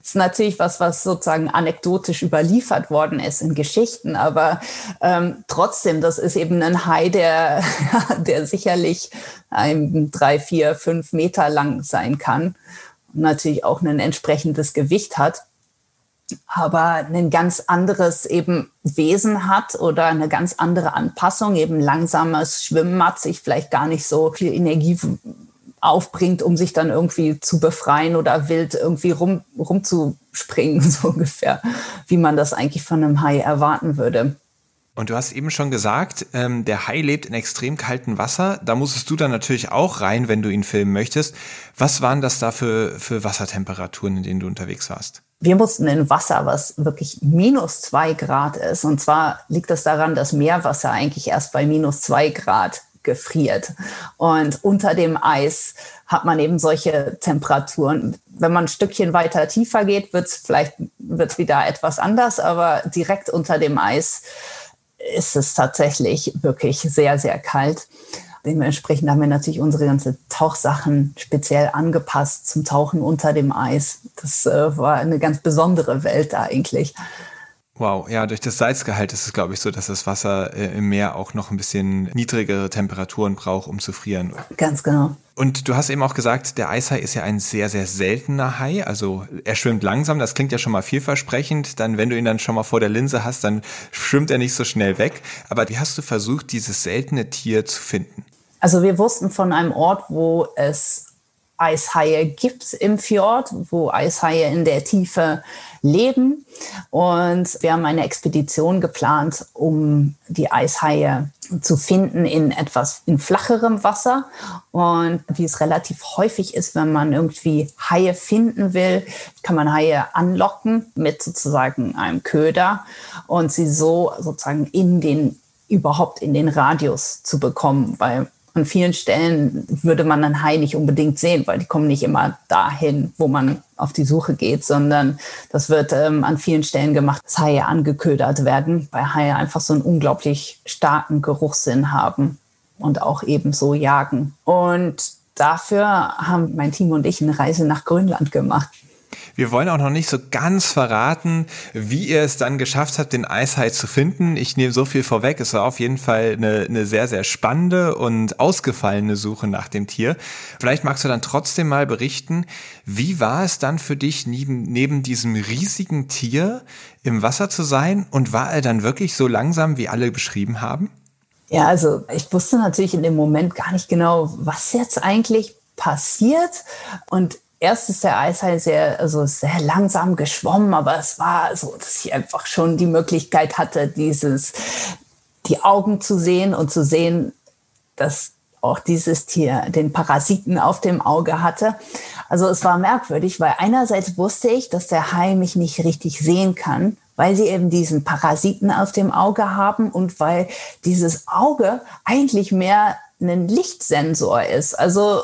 S1: ist natürlich was, was sozusagen anekdotisch überliefert worden ist in Geschichten, aber ähm, trotzdem, das ist eben ein Hai, der, der sicherlich ein drei, vier, fünf Meter lang sein kann und natürlich auch ein entsprechendes Gewicht hat aber ein ganz anderes eben Wesen hat oder eine ganz andere Anpassung, eben langsames Schwimmen hat, sich vielleicht gar nicht so viel Energie aufbringt, um sich dann irgendwie zu befreien oder wild irgendwie rum, rumzuspringen, so ungefähr, wie man das eigentlich von einem Hai erwarten würde.
S3: Und du hast eben schon gesagt, ähm, der Hai lebt in extrem kaltem Wasser. Da musstest du dann natürlich auch rein, wenn du ihn filmen möchtest. Was waren das da für, für Wassertemperaturen, in denen du unterwegs warst?
S1: Wir mussten in Wasser, was wirklich minus zwei Grad ist. Und zwar liegt das daran, dass Meerwasser eigentlich erst bei minus zwei Grad gefriert. Und unter dem Eis hat man eben solche Temperaturen. Wenn man ein Stückchen weiter tiefer geht, wird es vielleicht wird's wieder etwas anders, aber direkt unter dem Eis ist es tatsächlich wirklich sehr, sehr kalt. Dementsprechend haben wir natürlich unsere ganze Tauchsachen speziell angepasst zum Tauchen unter dem Eis. Das äh, war eine ganz besondere Welt eigentlich.
S3: Wow, ja, durch das Salzgehalt ist es, glaube ich, so, dass das Wasser äh, im Meer auch noch ein bisschen niedrigere Temperaturen braucht, um zu frieren.
S1: Ganz genau.
S3: Und du hast eben auch gesagt, der Eishai ist ja ein sehr, sehr seltener Hai. Also er schwimmt langsam, das klingt ja schon mal vielversprechend. Dann, wenn du ihn dann schon mal vor der Linse hast, dann schwimmt er nicht so schnell weg. Aber wie hast du versucht, dieses seltene Tier zu finden?
S1: Also wir wussten von einem Ort, wo es Eishaie gibt im Fjord, wo Eishaie in der Tiefe leben. Und wir haben eine Expedition geplant, um die Eishaie zu finden in etwas in flacherem Wasser. Und wie es relativ häufig ist, wenn man irgendwie Haie finden will, kann man Haie anlocken mit sozusagen einem Köder und sie so sozusagen in den überhaupt in den Radius zu bekommen, weil an vielen Stellen würde man einen Hai nicht unbedingt sehen, weil die kommen nicht immer dahin, wo man auf die Suche geht, sondern das wird ähm, an vielen Stellen gemacht, dass Haie angeködert werden, weil Haie einfach so einen unglaublich starken Geruchssinn haben und auch eben so jagen. Und dafür haben mein Team und ich eine Reise nach Grönland gemacht.
S3: Wir wollen auch noch nicht so ganz verraten, wie ihr es dann geschafft habt, den Eishai zu finden. Ich nehme so viel vorweg. Es war auf jeden Fall eine, eine sehr, sehr spannende und ausgefallene Suche nach dem Tier. Vielleicht magst du dann trotzdem mal berichten, wie war es dann für dich, neben, neben diesem riesigen Tier im Wasser zu sein? Und war er dann wirklich so langsam, wie alle beschrieben haben?
S1: Ja, also ich wusste natürlich in dem Moment gar nicht genau, was jetzt eigentlich passiert. Und erst ist der Eishai sehr, also sehr langsam geschwommen, aber es war so, dass ich einfach schon die Möglichkeit hatte, dieses, die Augen zu sehen und zu sehen, dass auch dieses Tier den Parasiten auf dem Auge hatte. Also es war merkwürdig, weil einerseits wusste ich, dass der Hai mich nicht richtig sehen kann, weil sie eben diesen Parasiten auf dem Auge haben und weil dieses Auge eigentlich mehr ein Lichtsensor ist. Also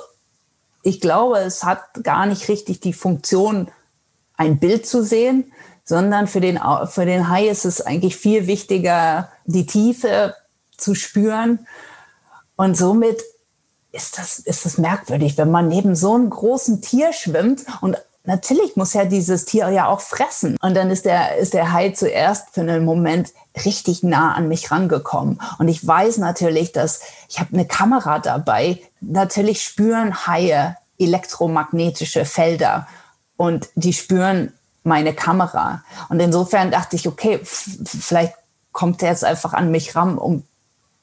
S1: ich glaube, es hat gar nicht richtig die Funktion, ein Bild zu sehen, sondern für den, für den Hai ist es eigentlich viel wichtiger, die Tiefe zu spüren. Und somit ist das, ist das merkwürdig, wenn man neben so einem großen Tier schwimmt und natürlich muss ja dieses Tier ja auch fressen. Und dann ist der, ist der Hai zuerst für einen Moment richtig nah an mich rangekommen. Und ich weiß natürlich, dass ich habe eine Kamera dabei. Natürlich spüren Haie elektromagnetische Felder und die spüren meine Kamera. Und insofern dachte ich, okay, vielleicht kommt er jetzt einfach an mich ran, um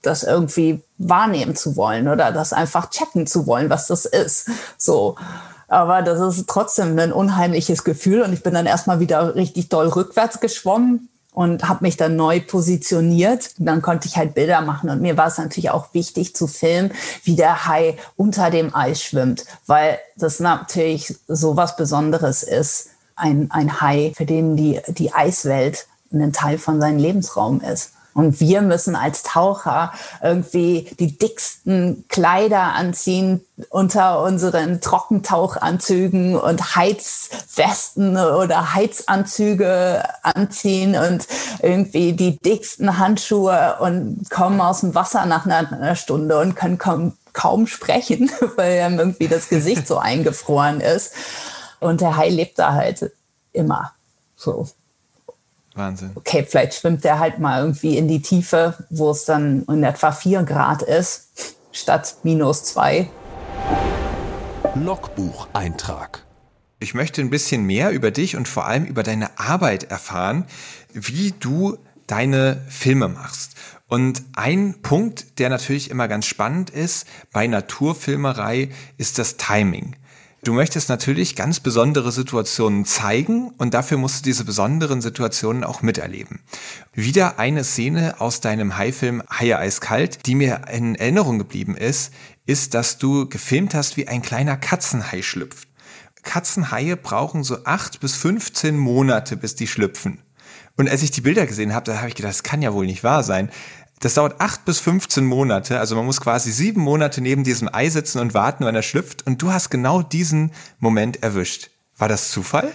S1: das irgendwie wahrnehmen zu wollen oder das einfach checken zu wollen, was das ist. So. Aber das ist trotzdem ein unheimliches Gefühl und ich bin dann erstmal wieder richtig doll rückwärts geschwommen und habe mich dann neu positioniert. Dann konnte ich halt Bilder machen und mir war es natürlich auch wichtig zu filmen, wie der Hai unter dem Eis schwimmt, weil das natürlich so was Besonderes ist. Ein, ein Hai, für den die, die Eiswelt ein Teil von seinem Lebensraum ist. Und wir müssen als Taucher irgendwie die dicksten Kleider anziehen unter unseren Trockentauchanzügen und Heizwesten oder Heizanzüge anziehen und irgendwie die dicksten Handschuhe und kommen aus dem Wasser nach einer Stunde und können kaum, sprechen, weil irgendwie das Gesicht so eingefroren ist. Und der Hai lebt da halt immer so.
S3: Wahnsinn.
S1: Okay, vielleicht schwimmt der halt mal irgendwie in die Tiefe, wo es dann in etwa 4 Grad ist, statt minus 2.
S2: Logbucheintrag.
S3: Ich möchte ein bisschen mehr über dich und vor allem über deine Arbeit erfahren, wie du deine Filme machst. Und ein Punkt, der natürlich immer ganz spannend ist bei Naturfilmerei, ist das Timing. Du möchtest natürlich ganz besondere Situationen zeigen und dafür musst du diese besonderen Situationen auch miterleben. Wieder eine Szene aus deinem Hai-Film Haie eiskalt, die mir in Erinnerung geblieben ist, ist, dass du gefilmt hast, wie ein kleiner Katzenhai schlüpft. Katzenhaie brauchen so acht bis 15 Monate, bis die schlüpfen. Und als ich die Bilder gesehen habe, da habe ich gedacht, das kann ja wohl nicht wahr sein. Das dauert acht bis 15 Monate. Also man muss quasi sieben Monate neben diesem Ei sitzen und warten, wenn er schlüpft. Und du hast genau diesen Moment erwischt. War das Zufall?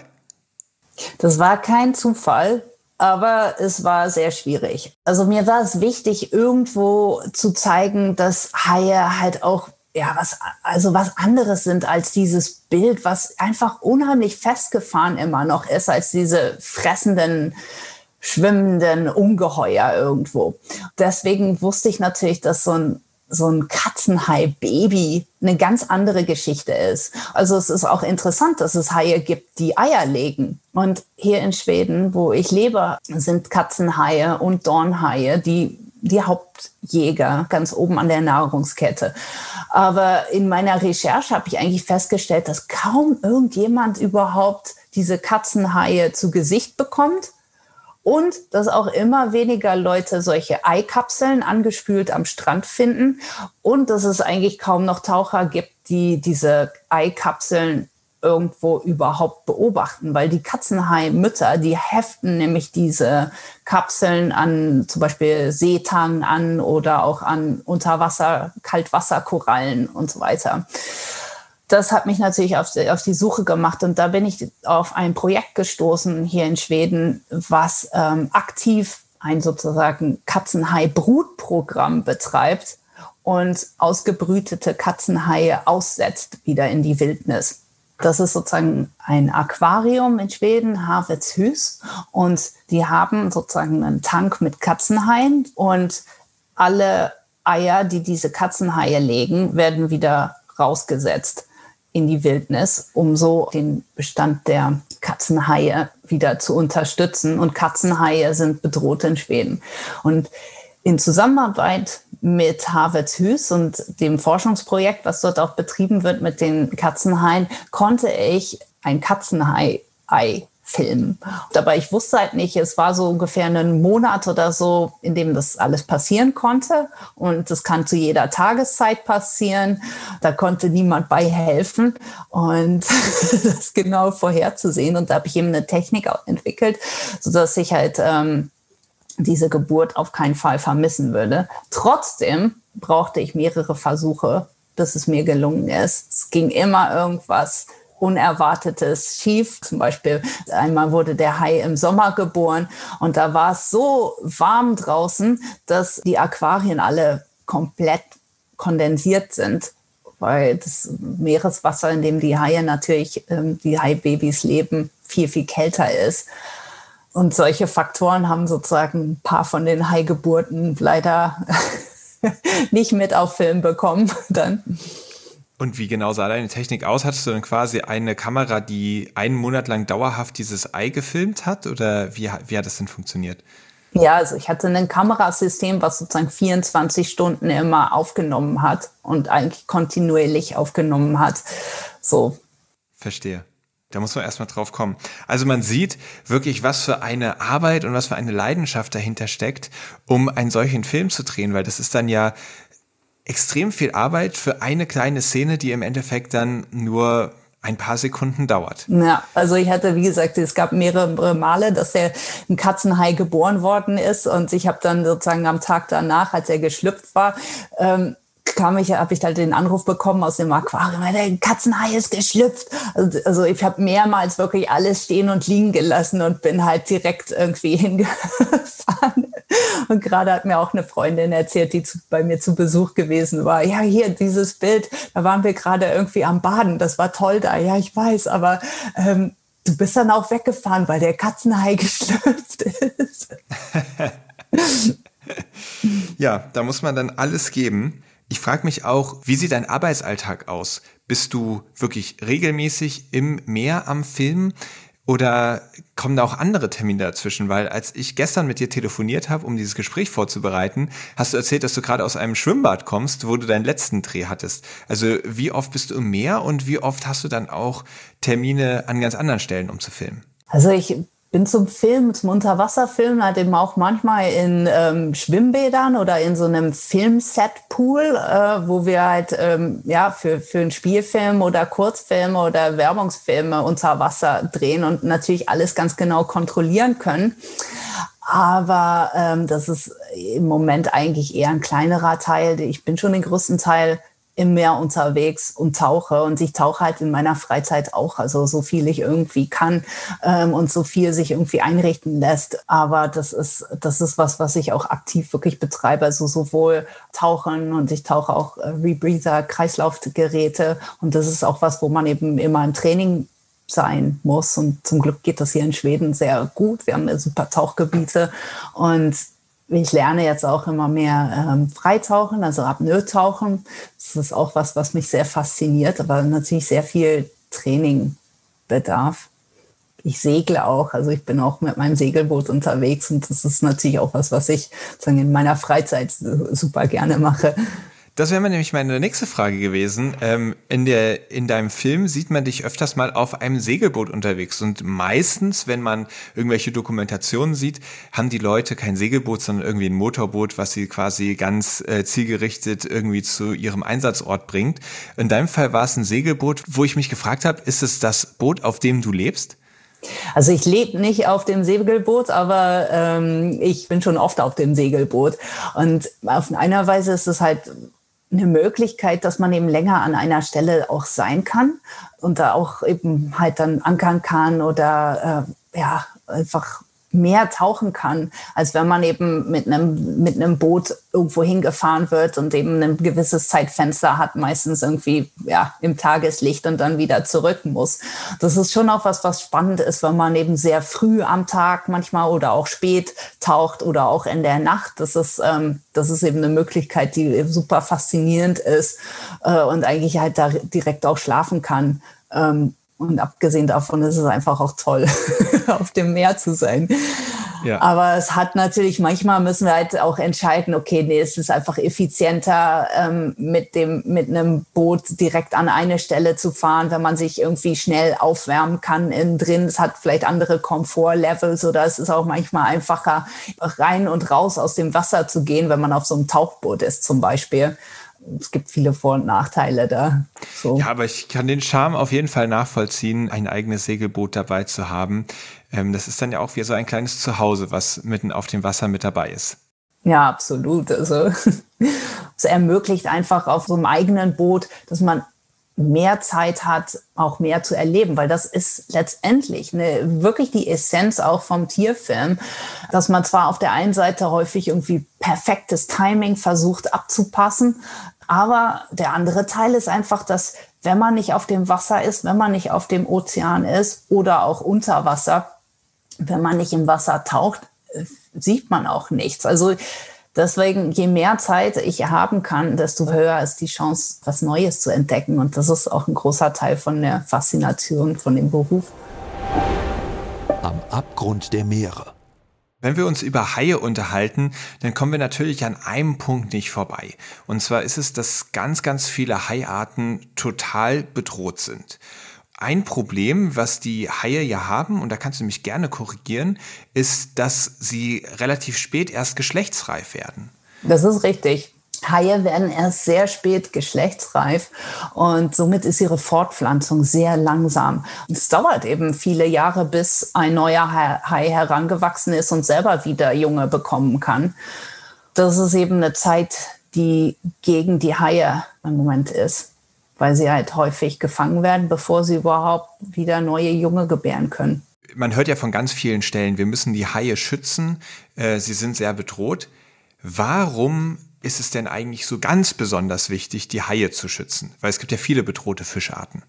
S1: Das war kein Zufall, aber es war sehr schwierig. Also mir war es wichtig, irgendwo zu zeigen, dass Haie halt auch ja, was, also was anderes sind als dieses Bild, was einfach unheimlich festgefahren immer noch ist, als diese fressenden, schwimmenden Ungeheuer irgendwo. Deswegen wusste ich natürlich, dass so ein so ein Katzenhai-Baby eine ganz andere Geschichte ist. Also es ist auch interessant, dass es Haie gibt, die Eier legen. Und hier in Schweden, wo ich lebe, sind Katzenhaie und Dornhaie die, die Hauptjäger ganz oben an der Nahrungskette. Aber in meiner Recherche habe ich eigentlich festgestellt, dass kaum irgendjemand überhaupt diese Katzenhaie zu Gesicht bekommt und dass auch immer weniger Leute solche Eikapseln angespült am Strand finden. Und dass es eigentlich kaum noch Taucher gibt, die diese Eikapseln irgendwo überhaupt beobachten, weil die Katzenhaimütter, die heften nämlich diese Kapseln an zum Beispiel Seetangen an oder auch an Unterwasser, Kaltwasserkorallen und so weiter das hat mich natürlich auf die, auf die Suche gemacht. Und da bin ich auf ein Projekt gestoßen hier in Schweden, was ähm, aktiv ein sozusagen Katzenhai-Brutprogramm betreibt und ausgebrütete Katzenhaie aussetzt wieder in die Wildnis. Das ist sozusagen ein Aquarium in Schweden, Havets und die haben sozusagen einen Tank mit Katzenhaien und alle Eier, die diese Katzenhaie legen, werden wieder rausgesetzt in die Wildnis, um so den Bestand der Katzenhaie wieder zu unterstützen. Und Katzenhaie sind bedroht in Schweden. Und in Zusammenarbeit mit Harvard Hüß und dem Forschungsprojekt, was dort auch betrieben wird mit den Katzenhaien, konnte ich ein Katzenhai-Ei Film. Dabei, ich wusste halt nicht, es war so ungefähr einen Monat oder so, in dem das alles passieren konnte. Und das kann zu jeder Tageszeit passieren. Da konnte niemand bei helfen. Und das genau vorherzusehen. Und da habe ich eben eine Technik entwickelt, sodass ich halt ähm, diese Geburt auf keinen Fall vermissen würde. Trotzdem brauchte ich mehrere Versuche, bis es mir gelungen ist. Es ging immer irgendwas Unerwartetes schief. Zum Beispiel einmal wurde der Hai im Sommer geboren und da war es so warm draußen, dass die Aquarien alle komplett kondensiert sind, weil das Meereswasser, in dem die Haie natürlich, ähm, die Haibabys leben, viel, viel kälter ist. Und solche Faktoren haben sozusagen ein paar von den Haigeburten leider nicht mit auf Film bekommen dann.
S3: Und wie genau sah deine Technik aus? Hattest du dann quasi eine Kamera, die einen Monat lang dauerhaft dieses Ei gefilmt hat? Oder wie, wie hat das denn funktioniert?
S1: Ja, also ich hatte ein Kamerasystem, was sozusagen 24 Stunden immer aufgenommen hat und eigentlich kontinuierlich aufgenommen hat. So.
S3: Verstehe. Da muss man erstmal drauf kommen. Also man sieht wirklich, was für eine Arbeit und was für eine Leidenschaft dahinter steckt, um einen solchen Film zu drehen, weil das ist dann ja extrem viel Arbeit für eine kleine Szene, die im Endeffekt dann nur ein paar Sekunden dauert.
S1: Ja, also ich hatte, wie gesagt, es gab mehrere Male, dass der ein Katzenhai geboren worden ist und ich habe dann sozusagen am Tag danach, als er geschlüpft war, ähm, kam ich, habe ich halt den Anruf bekommen aus dem Aquarium, der Katzenhai ist geschlüpft. Also, also ich habe mehrmals wirklich alles stehen und liegen gelassen und bin halt direkt irgendwie hingefahren. Und gerade hat mir auch eine Freundin erzählt, die zu, bei mir zu Besuch gewesen war. Ja, hier dieses Bild, da waren wir gerade irgendwie am Baden. Das war toll da. Ja, ich weiß, aber ähm, du bist dann auch weggefahren, weil der Katzenhai geschlüpft ist.
S3: ja, da muss man dann alles geben. Ich frage mich auch, wie sieht dein Arbeitsalltag aus? Bist du wirklich regelmäßig im Meer am Film? Oder kommen da auch andere Termine dazwischen? Weil als ich gestern mit dir telefoniert habe, um dieses Gespräch vorzubereiten, hast du erzählt, dass du gerade aus einem Schwimmbad kommst, wo du deinen letzten Dreh hattest. Also wie oft bist du im Meer und wie oft hast du dann auch Termine an ganz anderen Stellen, um zu filmen?
S1: Also ich bin zum Film, zum Unterwasserfilm halt eben auch manchmal in ähm, Schwimmbädern oder in so einem Filmset-Pool, äh, wo wir halt ähm, ja für, für einen Spielfilm oder Kurzfilme oder Werbungsfilme unter Wasser drehen und natürlich alles ganz genau kontrollieren können. Aber ähm, das ist im Moment eigentlich eher ein kleinerer Teil. Ich bin schon den größten Teil im Meer unterwegs und tauche. Und ich tauche halt in meiner Freizeit auch, also so viel ich irgendwie kann ähm, und so viel sich irgendwie einrichten lässt. Aber das ist, das ist was, was ich auch aktiv wirklich betreibe. Also sowohl Tauchen und ich tauche auch äh, Rebreather, Kreislaufgeräte. Und das ist auch was, wo man eben immer im Training sein muss. Und zum Glück geht das hier in Schweden sehr gut. Wir haben super Tauchgebiete und ich lerne jetzt auch immer mehr ähm, Freitauchen, also Apnoe-Tauchen. Das ist auch was, was mich sehr fasziniert, aber natürlich sehr viel Training bedarf. Ich segle auch, also ich bin auch mit meinem Segelboot unterwegs und das ist natürlich auch was, was ich sagen, in meiner Freizeit super gerne mache.
S3: Das wäre nämlich meine nächste Frage gewesen. Ähm, in, der, in deinem Film sieht man dich öfters mal auf einem Segelboot unterwegs. Und meistens, wenn man irgendwelche Dokumentationen sieht, haben die Leute kein Segelboot, sondern irgendwie ein Motorboot, was sie quasi ganz äh, zielgerichtet irgendwie zu ihrem Einsatzort bringt. In deinem Fall war es ein Segelboot, wo ich mich gefragt habe, ist es das Boot, auf dem du lebst?
S1: Also ich lebe nicht auf dem Segelboot, aber ähm, ich bin schon oft auf dem Segelboot. Und auf einer Weise ist es halt eine Möglichkeit, dass man eben länger an einer Stelle auch sein kann und da auch eben halt dann ankern kann oder äh, ja einfach mehr tauchen kann, als wenn man eben mit einem, mit einem Boot irgendwo hingefahren wird und eben ein gewisses Zeitfenster hat, meistens irgendwie ja, im Tageslicht und dann wieder zurück muss. Das ist schon auch was, was spannend ist, wenn man eben sehr früh am Tag manchmal oder auch spät taucht oder auch in der Nacht. Das ist, ähm, das ist eben eine Möglichkeit, die super faszinierend ist äh, und eigentlich halt da direkt auch schlafen kann. Ähm, und abgesehen davon ist es einfach auch toll, auf dem Meer zu sein. Ja. Aber es hat natürlich, manchmal müssen wir halt auch entscheiden, okay, nee, es ist einfach effizienter, ähm, mit dem, mit einem Boot direkt an eine Stelle zu fahren, wenn man sich irgendwie schnell aufwärmen kann innen drin. Es hat vielleicht andere Komfortlevels oder es ist auch manchmal einfacher, rein und raus aus dem Wasser zu gehen, wenn man auf so einem Tauchboot ist zum Beispiel es gibt viele Vor- und Nachteile da.
S3: So. Ja, aber ich kann den Charme auf jeden Fall nachvollziehen, ein eigenes Segelboot dabei zu haben. Ähm, das ist dann ja auch wie so ein kleines Zuhause, was mitten auf dem Wasser mit dabei ist.
S1: Ja, absolut. Also es ermöglicht einfach auf so einem eigenen Boot, dass man mehr Zeit hat, auch mehr zu erleben, weil das ist letztendlich eine, wirklich die Essenz auch vom Tierfilm, dass man zwar auf der einen Seite häufig irgendwie perfektes Timing versucht abzupassen, aber der andere Teil ist einfach, dass wenn man nicht auf dem Wasser ist, wenn man nicht auf dem Ozean ist oder auch unter Wasser, wenn man nicht im Wasser taucht, äh, sieht man auch nichts. Also deswegen, je mehr Zeit ich haben kann, desto höher ist die Chance, was Neues zu entdecken. Und das ist auch ein großer Teil von der Faszination von dem Beruf.
S2: Am Abgrund der Meere.
S3: Wenn wir uns über Haie unterhalten, dann kommen wir natürlich an einem Punkt nicht vorbei. Und zwar ist es, dass ganz, ganz viele Haiarten total bedroht sind. Ein Problem, was die Haie ja haben, und da kannst du mich gerne korrigieren, ist, dass sie relativ spät erst geschlechtsreif werden.
S1: Das ist richtig. Haie werden erst sehr spät geschlechtsreif und somit ist ihre Fortpflanzung sehr langsam. Es dauert eben viele Jahre, bis ein neuer Hai herangewachsen ist und selber wieder Junge bekommen kann. Das ist eben eine Zeit, die gegen die Haie im Moment ist, weil sie halt häufig gefangen werden, bevor sie überhaupt wieder neue Junge gebären können.
S3: Man hört ja von ganz vielen Stellen, wir müssen die Haie schützen, äh, sie sind sehr bedroht. Warum ist es denn eigentlich so ganz besonders wichtig, die Haie zu schützen? Weil es gibt ja viele bedrohte Fischarten.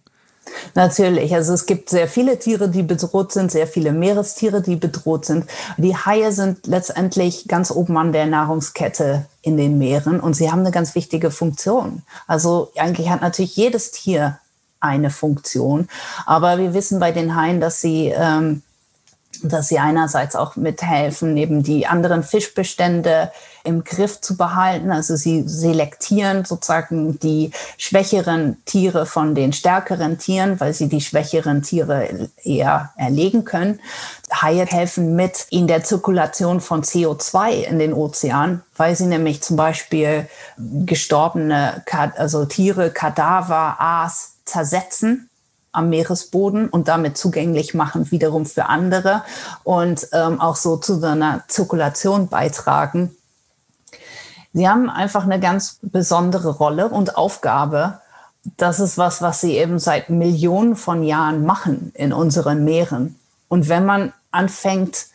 S1: Natürlich, also es gibt sehr viele Tiere, die bedroht sind, sehr viele Meerestiere, die bedroht sind. Die Haie sind letztendlich ganz oben an der Nahrungskette in den Meeren und sie haben eine ganz wichtige Funktion. Also eigentlich hat natürlich jedes Tier eine Funktion, aber wir wissen bei den Haien, dass sie ähm, dass sie einerseits auch mithelfen, eben die anderen Fischbestände im Griff zu behalten. Also sie selektieren sozusagen die schwächeren Tiere von den stärkeren Tieren, weil sie die schwächeren Tiere eher erlegen können. Haie helfen mit in der Zirkulation von CO2 in den Ozeanen, weil sie nämlich zum Beispiel gestorbene, also Tiere, Kadaver, Aas zersetzen am Meeresboden und damit zugänglich machen wiederum für andere und ähm, auch so zu einer Zirkulation beitragen. Sie haben einfach eine ganz besondere Rolle und Aufgabe. Das ist was, was sie eben seit Millionen von Jahren machen in unseren Meeren. Und wenn man anfängt,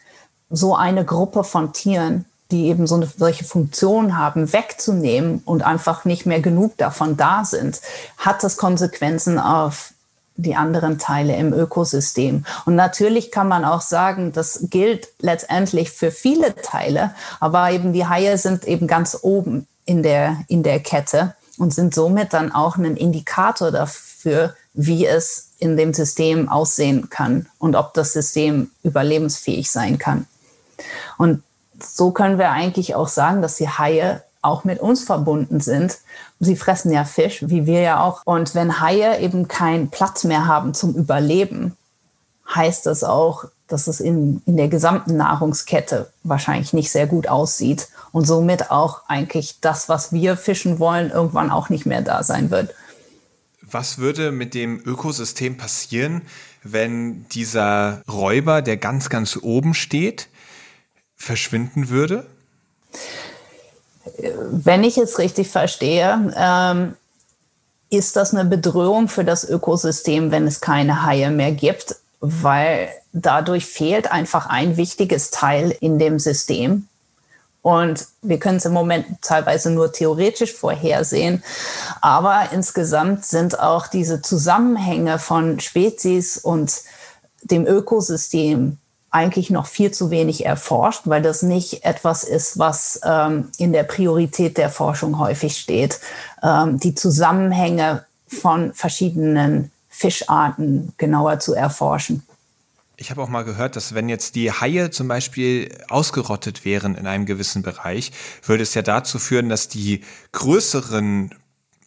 S1: so eine Gruppe von Tieren, die eben so eine, solche Funktionen haben, wegzunehmen und einfach nicht mehr genug davon da sind, hat das Konsequenzen auf die anderen Teile im Ökosystem. Und natürlich kann man auch sagen, das gilt letztendlich für viele Teile, aber eben die Haie sind eben ganz oben in der, in der Kette und sind somit dann auch ein Indikator dafür, wie es in dem System aussehen kann und ob das System überlebensfähig sein kann. Und so können wir eigentlich auch sagen, dass die Haie auch mit uns verbunden sind. Sie fressen ja Fisch, wie wir ja auch. Und wenn Haie eben keinen Platz mehr haben zum Überleben, heißt das auch, dass es in, in der gesamten Nahrungskette wahrscheinlich nicht sehr gut aussieht und somit auch eigentlich das, was wir fischen wollen, irgendwann auch nicht mehr da sein wird.
S3: Was würde mit dem Ökosystem passieren, wenn dieser Räuber, der ganz, ganz oben steht, verschwinden würde?
S1: Wenn ich es richtig verstehe, ähm, ist das eine Bedrohung für das Ökosystem, wenn es keine Haie mehr gibt, weil dadurch fehlt einfach ein wichtiges Teil in dem System. Und wir können es im Moment teilweise nur theoretisch vorhersehen. Aber insgesamt sind auch diese Zusammenhänge von Spezies und dem Ökosystem eigentlich noch viel zu wenig erforscht, weil das nicht etwas ist, was ähm, in der Priorität der Forschung häufig steht. Ähm, die Zusammenhänge von verschiedenen Fischarten genauer zu erforschen.
S3: Ich habe auch mal gehört, dass wenn jetzt die Haie zum Beispiel ausgerottet wären in einem gewissen Bereich, würde es ja dazu führen, dass die größeren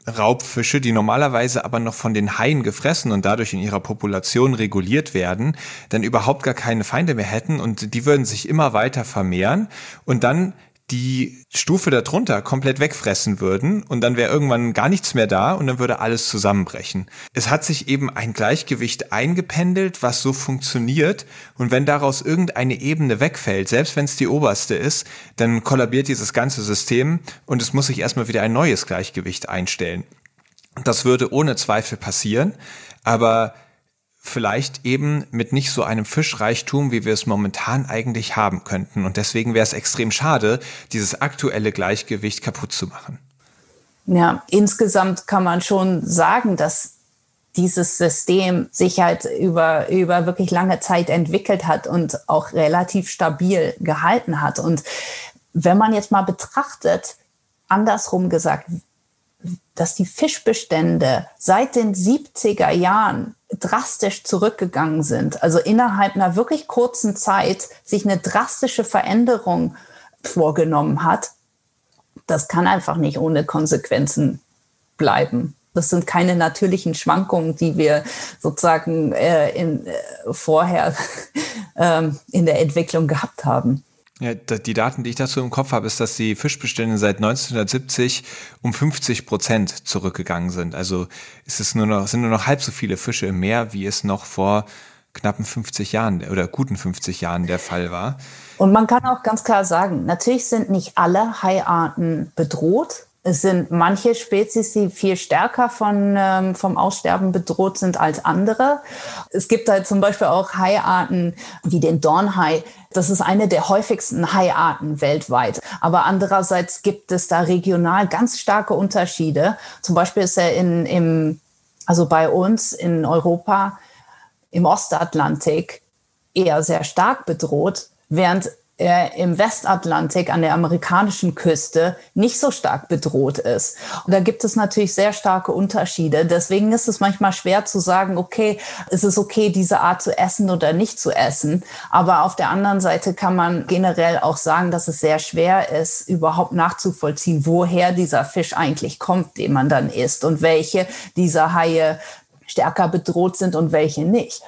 S3: Raubfische, die normalerweise aber noch von den Haien gefressen und dadurch in ihrer Population reguliert werden, dann überhaupt gar keine Feinde mehr hätten und die würden sich immer weiter vermehren. Und dann die Stufe darunter komplett wegfressen würden und dann wäre irgendwann gar nichts mehr da und dann würde alles zusammenbrechen. Es hat sich eben ein Gleichgewicht eingependelt, was so funktioniert und wenn daraus irgendeine Ebene wegfällt, selbst wenn es die oberste ist, dann kollabiert dieses ganze System und es muss sich erstmal wieder ein neues Gleichgewicht einstellen. Das würde ohne Zweifel passieren, aber vielleicht eben mit nicht so einem Fischreichtum, wie wir es momentan eigentlich haben könnten. Und deswegen wäre es extrem schade, dieses aktuelle Gleichgewicht kaputt zu machen.
S1: Ja, insgesamt kann man schon sagen, dass dieses System sich halt über, über wirklich lange Zeit entwickelt hat und auch relativ stabil gehalten hat. Und wenn man jetzt mal betrachtet, andersrum gesagt, dass die Fischbestände seit den 70er Jahren drastisch zurückgegangen sind. Also innerhalb einer wirklich kurzen Zeit sich eine drastische Veränderung vorgenommen hat. Das kann einfach nicht ohne Konsequenzen bleiben. Das sind keine natürlichen Schwankungen, die wir sozusagen äh, in, äh, vorher äh, in der Entwicklung gehabt haben.
S3: Ja, die Daten, die ich dazu im Kopf habe, ist, dass die Fischbestände seit 1970 um 50 Prozent zurückgegangen sind. Also ist es nur noch, sind nur noch halb so viele Fische im Meer, wie es noch vor knappen 50 Jahren oder guten 50 Jahren der Fall war.
S1: Und man kann auch ganz klar sagen, natürlich sind nicht alle Haiarten bedroht. Es sind manche Spezies, die viel stärker von, ähm, vom Aussterben bedroht sind als andere. Es gibt halt zum Beispiel auch Haiarten wie den Dornhai. Das ist eine der häufigsten Haiarten weltweit. Aber andererseits gibt es da regional ganz starke Unterschiede. Zum Beispiel ist er in, im, also bei uns in Europa im Ostatlantik eher sehr stark bedroht, während er im Westatlantik an der amerikanischen Küste nicht so stark bedroht ist. Und da gibt es natürlich sehr starke Unterschiede. Deswegen ist es manchmal schwer zu sagen, okay, ist es okay, diese Art zu essen oder nicht zu essen. Aber auf der anderen Seite kann man generell auch sagen, dass es sehr schwer ist, überhaupt nachzuvollziehen, woher dieser Fisch eigentlich kommt, den man dann isst und welche dieser Haie stärker bedroht sind und welche nicht.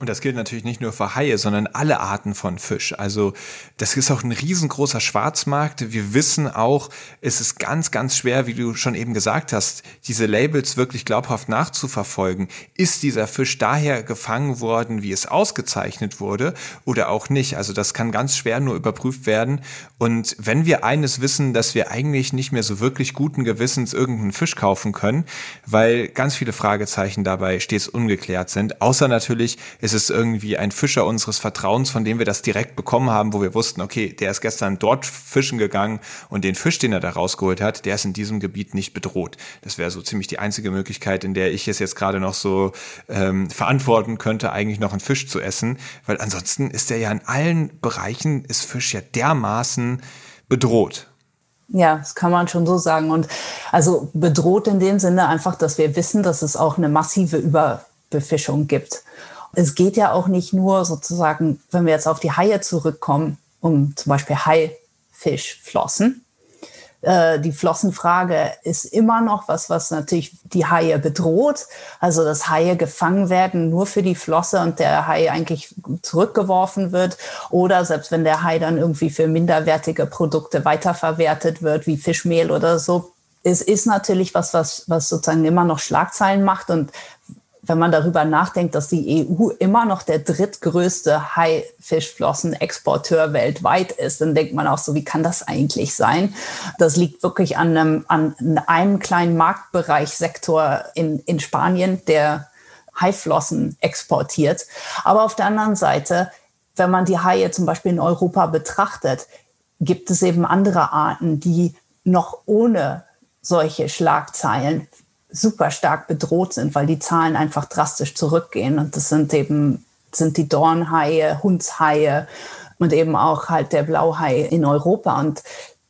S3: Und das gilt natürlich nicht nur für Haie, sondern alle Arten von Fisch. Also das ist auch ein riesengroßer Schwarzmarkt. Wir wissen auch, es ist ganz, ganz schwer, wie du schon eben gesagt hast, diese Labels wirklich glaubhaft nachzuverfolgen. Ist dieser Fisch daher gefangen worden, wie es ausgezeichnet wurde oder auch nicht? Also das kann ganz schwer nur überprüft werden. Und wenn wir eines wissen, dass wir eigentlich nicht mehr so wirklich guten Gewissens irgendeinen Fisch kaufen können, weil ganz viele Fragezeichen dabei stets ungeklärt sind, außer natürlich, ist es irgendwie ein Fischer unseres Vertrauens, von dem wir das direkt bekommen haben, wo wir wussten, okay, der ist gestern dort fischen gegangen und den Fisch, den er da rausgeholt hat, der ist in diesem Gebiet nicht bedroht. Das wäre so ziemlich die einzige Möglichkeit, in der ich es jetzt gerade noch so ähm, verantworten könnte, eigentlich noch einen Fisch zu essen, weil ansonsten ist er ja in allen Bereichen, ist Fisch ja dermaßen bedroht.
S1: Ja, das kann man schon so sagen. Und also bedroht in dem Sinne einfach, dass wir wissen, dass es auch eine massive Überbefischung gibt. Es geht ja auch nicht nur sozusagen, wenn wir jetzt auf die Haie zurückkommen, um zum Beispiel Haifischflossen. Äh, die Flossenfrage ist immer noch was, was natürlich die Haie bedroht. Also, dass Haie gefangen werden nur für die Flosse und der Hai eigentlich zurückgeworfen wird. Oder selbst wenn der Hai dann irgendwie für minderwertige Produkte weiterverwertet wird, wie Fischmehl oder so. Es ist natürlich was, was, was sozusagen immer noch Schlagzeilen macht und wenn man darüber nachdenkt, dass die EU immer noch der drittgrößte Haifischflossenexporteur weltweit ist, dann denkt man auch so, wie kann das eigentlich sein? Das liegt wirklich an einem, an einem kleinen Marktbereichsektor in, in Spanien, der Haiflossen exportiert. Aber auf der anderen Seite, wenn man die Haie zum Beispiel in Europa betrachtet, gibt es eben andere Arten, die noch ohne solche Schlagzeilen super stark bedroht sind, weil die Zahlen einfach drastisch zurückgehen. Und das sind eben sind die Dornhaie, Hundshaie und eben auch halt der Blauhai in Europa. Und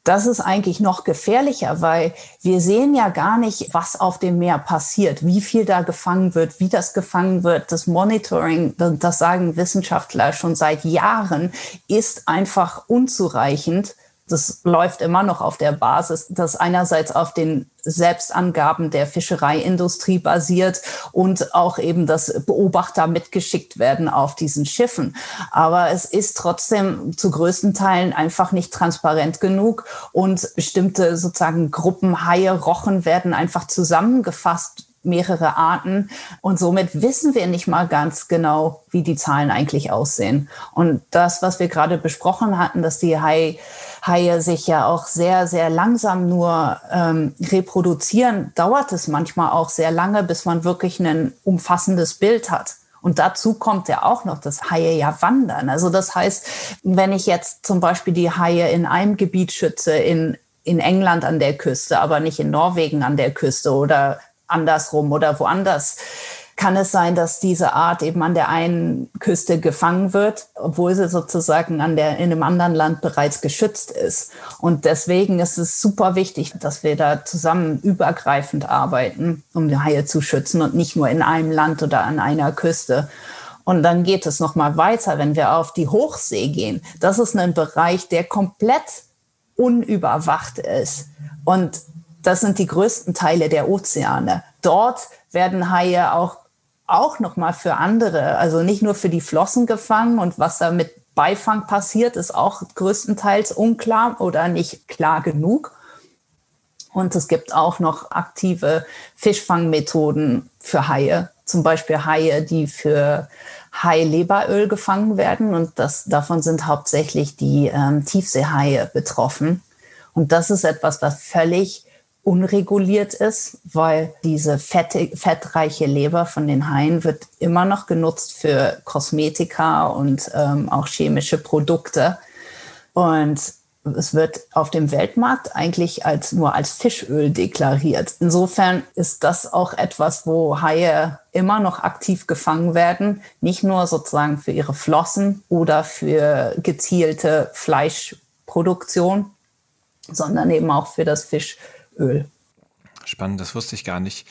S1: das ist eigentlich noch gefährlicher, weil wir sehen ja gar nicht, was auf dem Meer passiert, wie viel da gefangen wird, wie das gefangen wird. Das Monitoring, das sagen Wissenschaftler schon seit Jahren, ist einfach unzureichend das läuft immer noch auf der Basis, dass einerseits auf den Selbstangaben der Fischereiindustrie basiert und auch eben, dass Beobachter mitgeschickt werden auf diesen Schiffen. Aber es ist trotzdem zu größten Teilen einfach nicht transparent genug und bestimmte sozusagen Gruppen Haie, Rochen werden einfach zusammengefasst mehrere Arten. Und somit wissen wir nicht mal ganz genau, wie die Zahlen eigentlich aussehen. Und das, was wir gerade besprochen hatten, dass die Hai, Haie sich ja auch sehr, sehr langsam nur ähm, reproduzieren, dauert es manchmal auch sehr lange, bis man wirklich ein umfassendes Bild hat. Und dazu kommt ja auch noch, dass Haie ja wandern. Also das heißt, wenn ich jetzt zum Beispiel die Haie in einem Gebiet schütze, in, in England an der Küste, aber nicht in Norwegen an der Küste oder andersrum oder woanders kann es sein, dass diese Art eben an der einen Küste gefangen wird, obwohl sie sozusagen an der, in einem anderen Land bereits geschützt ist. Und deswegen ist es super wichtig, dass wir da zusammen übergreifend arbeiten, um die Haie zu schützen und nicht nur in einem Land oder an einer Küste. Und dann geht es noch mal weiter, wenn wir auf die Hochsee gehen. Das ist ein Bereich, der komplett unüberwacht ist. Und das sind die größten Teile der Ozeane. Dort werden Haie auch, auch nochmal für andere, also nicht nur für die Flossen gefangen und was da mit Beifang passiert, ist auch größtenteils unklar oder nicht klar genug. Und es gibt auch noch aktive Fischfangmethoden für Haie, zum Beispiel Haie, die für Hai-Leberöl gefangen werden. Und das, davon sind hauptsächlich die ähm, Tiefseehaie betroffen. Und das ist etwas, was völlig unreguliert ist, weil diese fette, fettreiche Leber von den Haien wird immer noch genutzt für Kosmetika und ähm, auch chemische Produkte. Und es wird auf dem Weltmarkt eigentlich als, nur als Fischöl deklariert. Insofern ist das auch etwas, wo Haie immer noch aktiv gefangen werden, nicht nur sozusagen für ihre Flossen oder für gezielte Fleischproduktion, sondern eben auch für das Fischöl. Öl.
S3: Spannend, das wusste ich gar nicht.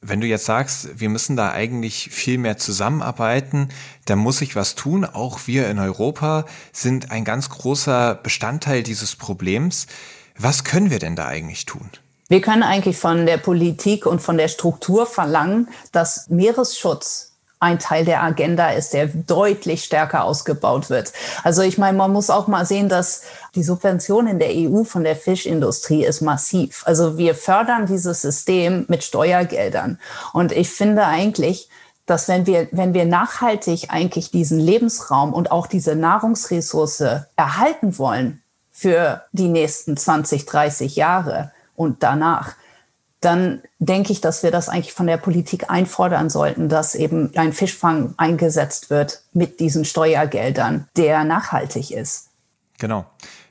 S3: Wenn du jetzt sagst, wir müssen da eigentlich viel mehr zusammenarbeiten, dann muss ich was tun. Auch wir in Europa sind ein ganz großer Bestandteil dieses Problems. Was können wir denn da eigentlich tun?
S1: Wir können eigentlich von der Politik und von der Struktur verlangen, dass Meeresschutz ein Teil der Agenda ist, der deutlich stärker ausgebaut wird. Also ich meine, man muss auch mal sehen, dass die Subvention in der EU von der Fischindustrie ist massiv. Also wir fördern dieses System mit Steuergeldern. Und ich finde eigentlich, dass wenn wir, wenn wir nachhaltig eigentlich diesen Lebensraum und auch diese Nahrungsressource erhalten wollen für die nächsten 20, 30 Jahre und danach, dann denke ich, dass wir das eigentlich von der Politik einfordern sollten, dass eben ein Fischfang eingesetzt wird mit diesen Steuergeldern, der nachhaltig ist.
S3: Genau.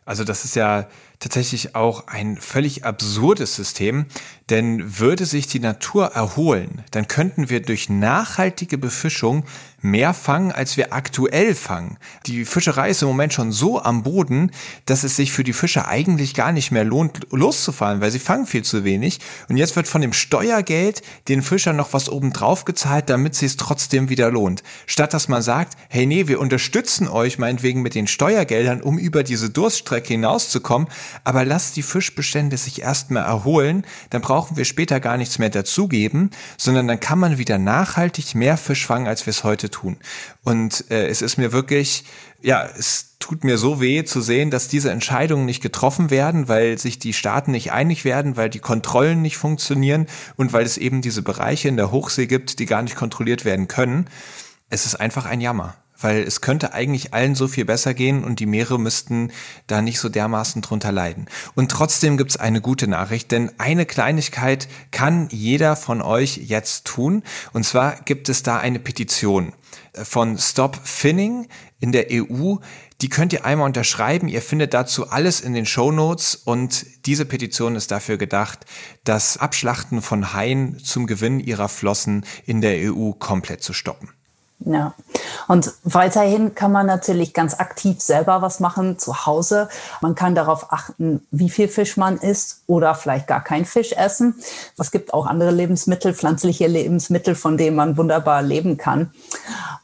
S3: Also das ist ja tatsächlich auch ein völlig absurdes System, denn würde sich die Natur erholen, dann könnten wir durch nachhaltige Befischung mehr fangen, als wir aktuell fangen. Die Fischerei ist im Moment schon so am Boden, dass es sich für die Fischer eigentlich gar nicht mehr lohnt, loszufahren, weil sie fangen viel zu wenig. Und jetzt wird von dem Steuergeld den Fischern noch was obendrauf gezahlt, damit sie es trotzdem wieder lohnt. Statt dass man sagt, hey nee, wir unterstützen euch meinetwegen mit den Steuergeldern, um über diese Durststrecke hinauszukommen, aber lasst die Fischbestände sich erstmal erholen, dann brauchen wir später gar nichts mehr dazugeben, sondern dann kann man wieder nachhaltig mehr Fisch fangen, als wir es heute tun. Und äh, es ist mir wirklich, ja, es tut mir so weh zu sehen, dass diese Entscheidungen nicht getroffen werden, weil sich die Staaten nicht einig werden, weil die Kontrollen nicht funktionieren und weil es eben diese Bereiche in der Hochsee gibt, die gar nicht kontrolliert werden können. Es ist einfach ein Jammer weil es könnte eigentlich allen so viel besser gehen und die Meere müssten da nicht so dermaßen drunter leiden. Und trotzdem gibt's eine gute Nachricht, denn eine Kleinigkeit kann jeder von euch jetzt tun. Und zwar gibt es da eine Petition von Stop Finning in der EU. Die könnt ihr einmal unterschreiben. Ihr findet dazu alles in den Show Notes und diese Petition ist dafür gedacht, das Abschlachten von Haien zum Gewinn ihrer Flossen in der EU komplett zu stoppen.
S1: Ja, und weiterhin kann man natürlich ganz aktiv selber was machen zu Hause. Man kann darauf achten, wie viel Fisch man isst oder vielleicht gar kein Fisch essen. Es gibt auch andere Lebensmittel, pflanzliche Lebensmittel, von denen man wunderbar leben kann.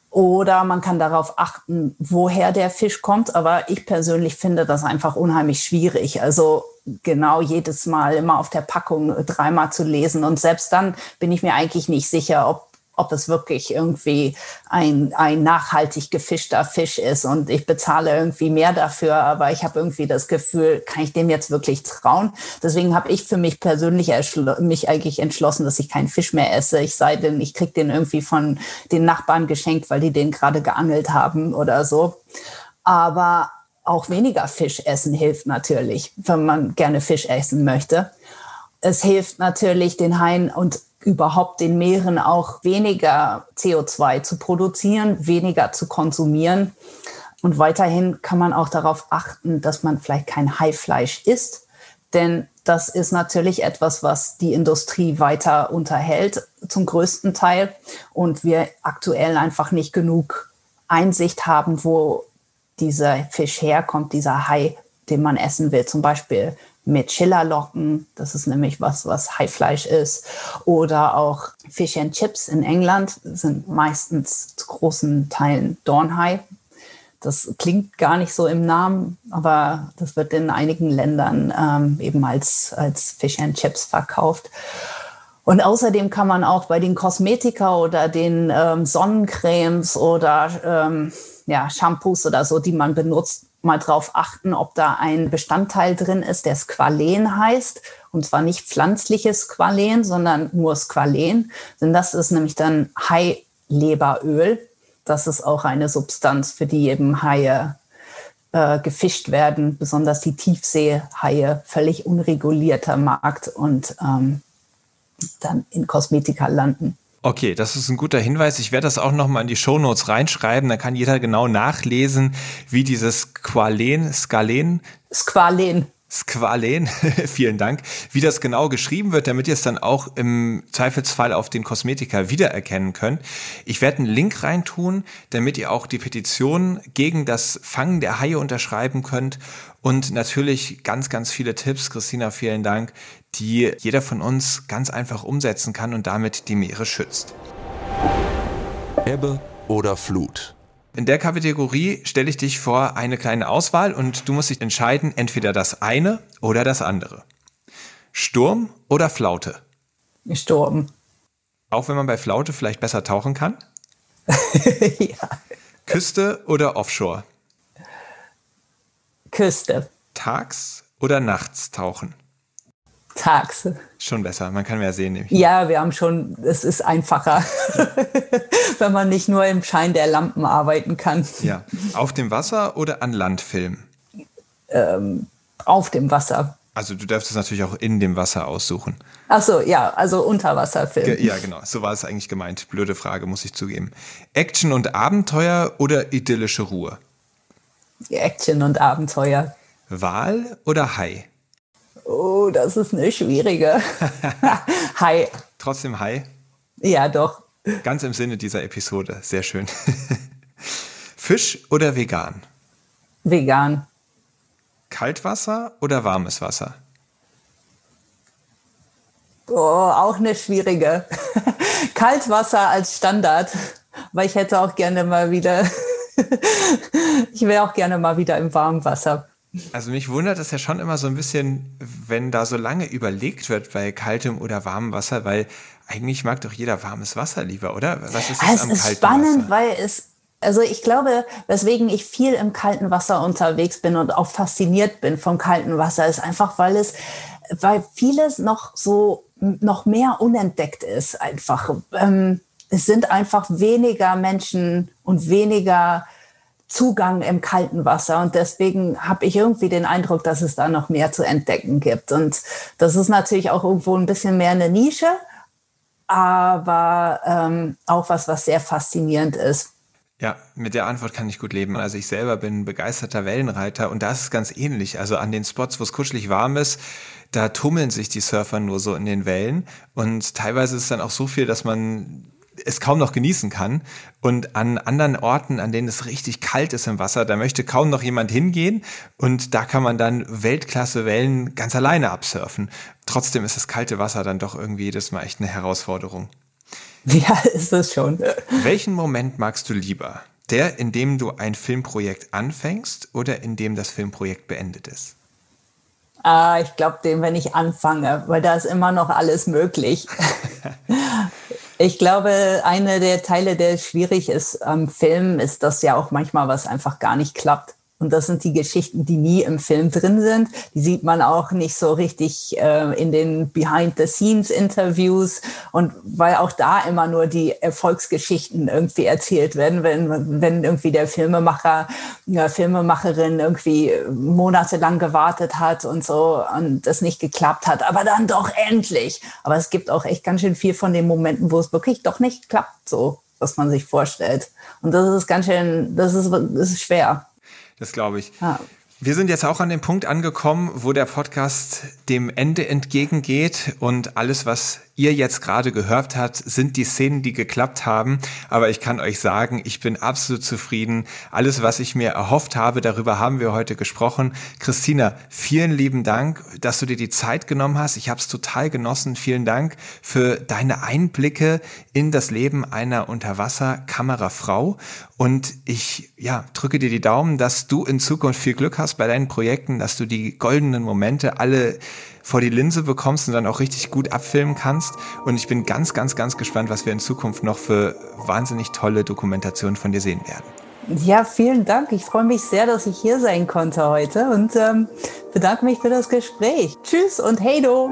S1: Oder man kann darauf achten, woher der Fisch kommt. Aber ich persönlich finde das einfach unheimlich schwierig. Also genau jedes Mal immer auf der Packung dreimal zu lesen. Und selbst dann bin ich mir eigentlich nicht sicher, ob ob es wirklich irgendwie ein, ein nachhaltig gefischter Fisch ist und ich bezahle irgendwie mehr dafür, aber ich habe irgendwie das Gefühl, kann ich dem jetzt wirklich trauen? Deswegen habe ich für mich persönlich mich eigentlich entschlossen, dass ich keinen Fisch mehr esse. Ich sei denn, ich kriege den irgendwie von den Nachbarn geschenkt, weil die den gerade geangelt haben oder so. Aber auch weniger Fisch essen hilft natürlich, wenn man gerne Fisch essen möchte. Es hilft natürlich den Haien und überhaupt den Meeren auch weniger CO2 zu produzieren, weniger zu konsumieren. Und weiterhin kann man auch darauf achten, dass man vielleicht kein Haifleisch isst, denn das ist natürlich etwas, was die Industrie weiter unterhält zum größten Teil und wir aktuell einfach nicht genug Einsicht haben, wo dieser Fisch herkommt, dieser Hai, den man essen will. Zum Beispiel mit Schillerlocken, das ist nämlich was, was Haifleisch ist, oder auch Fish and Chips in England sind meistens zu großen Teilen Dornhai. Das klingt gar nicht so im Namen, aber das wird in einigen Ländern ähm, eben als, als Fish and Chips verkauft. Und außerdem kann man auch bei den Kosmetika oder den ähm, Sonnencremes oder ähm, ja, Shampoos oder so, die man benutzt, mal drauf achten, ob da ein Bestandteil drin ist, der Squalen heißt. Und zwar nicht pflanzliches Squalen, sondern nur Squalen. Denn das ist nämlich dann Haileberöl. Das ist auch eine Substanz, für die eben Haie äh, gefischt werden, besonders die Tiefseehaie, völlig unregulierter Markt und ähm, dann in Kosmetika landen.
S3: Okay, das ist ein guter Hinweis. Ich werde das auch nochmal in die Shownotes reinschreiben. Da kann jeder genau nachlesen, wie dieses Qualen, Skalen.
S1: Squalen.
S3: Squalen, vielen Dank, wie das genau geschrieben wird, damit ihr es dann auch im Zweifelsfall auf den Kosmetika wiedererkennen könnt. Ich werde einen Link reintun, damit ihr auch die Petition gegen das Fangen der Haie unterschreiben könnt und natürlich ganz, ganz viele Tipps, Christina, vielen Dank, die jeder von uns ganz einfach umsetzen kann und damit die Meere schützt.
S2: Ebbe oder Flut?
S3: In der Kategorie stelle ich dich vor eine kleine Auswahl und du musst dich entscheiden, entweder das eine oder das andere. Sturm oder Flaute?
S1: Sturm.
S3: Auch wenn man bei Flaute vielleicht besser tauchen kann? ja. Küste oder Offshore?
S1: Küste.
S3: Tags oder nachts tauchen?
S1: Tags.
S3: Schon besser, man kann mehr sehen. Nämlich.
S1: Ja, wir haben schon, es ist einfacher, wenn man nicht nur im Schein der Lampen arbeiten kann.
S3: Ja, auf dem Wasser oder an Land filmen?
S1: Ähm, auf dem Wasser.
S3: Also du darfst es natürlich auch in dem Wasser aussuchen.
S1: Ach so, ja, also Unterwasserfilm.
S3: Ja, genau, so war es eigentlich gemeint. Blöde Frage, muss ich zugeben. Action und Abenteuer oder idyllische Ruhe?
S1: Action und Abenteuer.
S3: Wal oder Hai?
S1: Oh, das ist eine schwierige. Hai.
S3: Trotzdem Hai?
S1: Ja, doch.
S3: Ganz im Sinne dieser Episode. Sehr schön. Fisch oder vegan?
S1: Vegan.
S3: Kaltwasser oder warmes Wasser?
S1: Oh, auch eine schwierige. Kaltwasser als Standard, weil ich hätte auch gerne mal wieder, ich wäre auch gerne mal wieder im warmen Wasser.
S3: Also mich wundert es ja schon immer so ein bisschen, wenn da so lange überlegt wird bei kaltem oder warmem Wasser, weil eigentlich mag doch jeder warmes Wasser lieber, oder?
S1: Was ist das es am ist kalten spannend, Wasser? weil es also ich glaube, weswegen ich viel im kalten Wasser unterwegs bin und auch fasziniert bin vom kalten Wasser, ist einfach, weil es, weil vieles noch so noch mehr unentdeckt ist. Einfach, ähm, es sind einfach weniger Menschen und weniger Zugang im kalten Wasser und deswegen habe ich irgendwie den Eindruck, dass es da noch mehr zu entdecken gibt. Und das ist natürlich auch irgendwo ein bisschen mehr eine Nische, aber ähm, auch was, was sehr faszinierend ist.
S3: Ja, mit der Antwort kann ich gut leben. Also ich selber bin begeisterter Wellenreiter und da ist es ganz ähnlich. Also an den Spots, wo es kuschelig warm ist, da tummeln sich die Surfer nur so in den Wellen und teilweise ist es dann auch so viel, dass man es kaum noch genießen kann. Und an anderen Orten, an denen es richtig kalt ist im Wasser, da möchte kaum noch jemand hingehen. Und da kann man dann Weltklasse Wellen ganz alleine absurfen. Trotzdem ist das kalte Wasser dann doch irgendwie jedes Mal echt eine Herausforderung.
S1: Ja, ist es schon.
S3: Welchen Moment magst du lieber? Der, in dem du ein Filmprojekt anfängst oder in dem das Filmprojekt beendet ist?
S1: Ah, ich glaube, dem, wenn ich anfange, weil da ist immer noch alles möglich. ich glaube, eine der Teile, der schwierig ist am Film, ist, dass ja auch manchmal was einfach gar nicht klappt. Und das sind die Geschichten, die nie im Film drin sind. Die sieht man auch nicht so richtig äh, in den Behind-the-Scenes-Interviews. Und weil auch da immer nur die Erfolgsgeschichten irgendwie erzählt werden, wenn, wenn irgendwie der Filmemacher, ja, Filmemacherin irgendwie monatelang gewartet hat und so und das nicht geklappt hat, aber dann doch endlich. Aber es gibt auch echt ganz schön viel von den Momenten, wo es wirklich doch nicht klappt, so was man sich vorstellt. Und das ist ganz schön, das ist, das ist schwer.
S3: Das glaube ich. Ah. Wir sind jetzt auch an dem Punkt angekommen, wo der Podcast dem Ende entgegengeht und alles, was ihr jetzt gerade gehört habt, sind die Szenen, die geklappt haben. Aber ich kann euch sagen, ich bin absolut zufrieden. Alles, was ich mir erhofft habe, darüber haben wir heute gesprochen. Christina, vielen lieben Dank, dass du dir die Zeit genommen hast. Ich habe es total genossen. Vielen Dank für deine Einblicke in das Leben einer Unterwasserkamerafrau. Und ich ja, drücke dir die Daumen, dass du in Zukunft viel Glück hast bei deinen Projekten, dass du die goldenen Momente alle vor die Linse bekommst und dann auch richtig gut abfilmen kannst. Und ich bin ganz, ganz, ganz gespannt, was wir in Zukunft noch für wahnsinnig tolle Dokumentationen von dir sehen werden.
S1: Ja, vielen Dank. Ich freue mich sehr, dass ich hier sein konnte heute und ähm, bedanke mich für das Gespräch. Tschüss und hey do.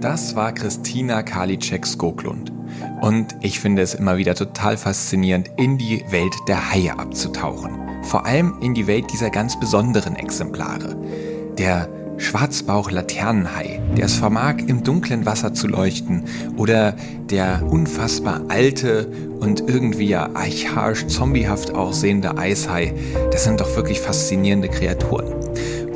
S3: Das war Christina Karliczek-Skoglund. Und ich finde es immer wieder total faszinierend, in die Welt der Haie abzutauchen. Vor allem in die Welt dieser ganz besonderen Exemplare. Der Schwarzbauch-Laternenhai, der es vermag, im dunklen Wasser zu leuchten, oder der unfassbar alte und irgendwie ja archaisch zombiehaft aussehende Eishai, das sind doch wirklich faszinierende Kreaturen.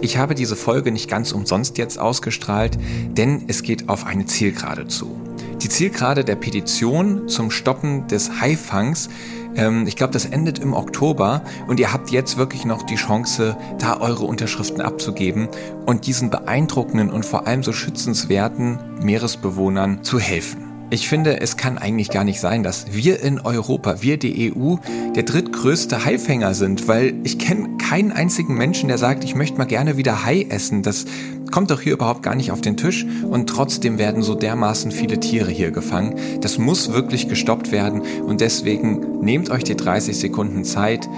S3: Ich habe diese Folge nicht ganz umsonst jetzt ausgestrahlt, denn es geht auf eine Zielgerade zu. Die Zielgerade der Petition zum Stoppen des Haifangs ähm, ich glaube, das endet im Oktober und ihr habt jetzt wirklich noch die Chance, da eure Unterschriften abzugeben und diesen beeindruckenden und vor allem so schützenswerten Meeresbewohnern zu helfen. Ich finde, es kann eigentlich gar nicht sein, dass wir in Europa, wir die EU, der drittgrößte Haifänger sind, weil ich kenne keinen einzigen Menschen, der sagt, ich möchte mal gerne wieder Hai essen. Das kommt doch hier überhaupt gar nicht auf den Tisch und trotzdem werden so dermaßen viele Tiere hier gefangen. Das muss wirklich gestoppt werden und deswegen nehmt euch die 30 Sekunden Zeit,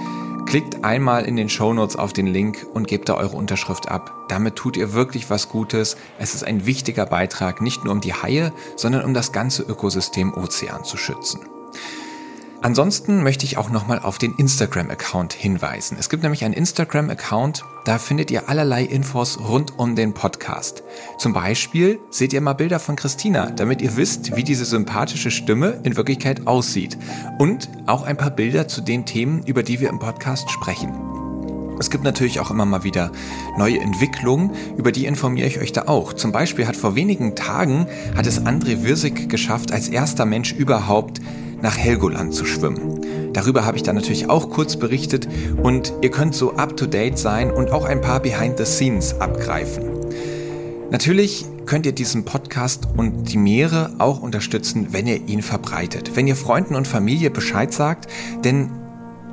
S3: Klickt einmal in den Shownotes auf den Link und gebt da eure Unterschrift ab. Damit tut ihr wirklich was Gutes. Es ist ein wichtiger Beitrag, nicht nur um die Haie, sondern um das ganze Ökosystem Ozean zu schützen. Ansonsten möchte ich auch nochmal auf den Instagram-Account hinweisen. Es gibt nämlich einen Instagram-Account, da findet ihr allerlei Infos rund um den Podcast. Zum Beispiel seht ihr mal Bilder von Christina, damit ihr wisst, wie diese sympathische Stimme in Wirklichkeit aussieht. Und auch ein paar Bilder zu den Themen, über die wir im Podcast sprechen. Es gibt natürlich auch immer mal wieder neue Entwicklungen, über die informiere ich euch da auch. Zum Beispiel hat vor wenigen Tagen hat es André Wirsig geschafft, als erster Mensch überhaupt nach Helgoland zu schwimmen. Darüber habe ich dann natürlich auch kurz berichtet und ihr könnt so up-to-date sein und auch ein paar Behind-the-Scenes abgreifen. Natürlich könnt ihr diesen Podcast und die Meere auch unterstützen, wenn ihr ihn verbreitet. Wenn ihr Freunden und Familie Bescheid sagt, denn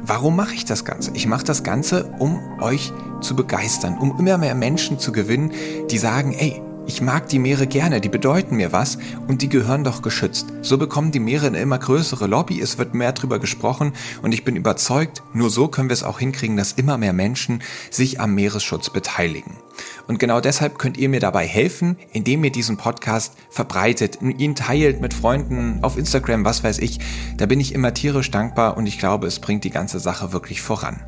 S3: warum mache ich das Ganze? Ich mache das Ganze, um euch zu begeistern, um immer mehr Menschen zu gewinnen, die sagen, ey, ich mag die Meere gerne, die bedeuten mir was und die gehören doch geschützt. So bekommen die Meere eine immer größere Lobby, es wird mehr drüber gesprochen und ich bin überzeugt, nur so können wir es auch hinkriegen, dass immer mehr Menschen sich am Meeresschutz beteiligen. Und genau deshalb könnt ihr mir dabei helfen, indem ihr diesen Podcast verbreitet, ihn teilt mit Freunden auf Instagram, was weiß ich. Da bin ich immer tierisch dankbar und ich glaube, es bringt die ganze Sache wirklich voran.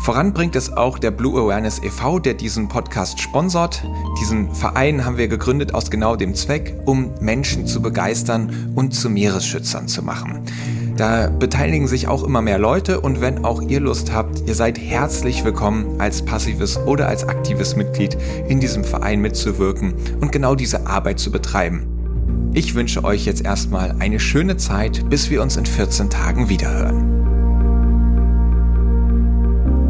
S3: Voran bringt es auch der Blue Awareness e.V., der diesen Podcast sponsort. Diesen Verein haben wir gegründet aus genau dem Zweck, um Menschen zu begeistern und zu Meeresschützern zu machen. Da beteiligen sich auch immer mehr Leute und wenn auch ihr Lust habt, ihr seid herzlich willkommen als passives oder als aktives Mitglied in diesem Verein mitzuwirken und genau diese Arbeit zu betreiben. Ich wünsche euch jetzt erstmal eine schöne Zeit, bis wir uns in 14 Tagen wiederhören.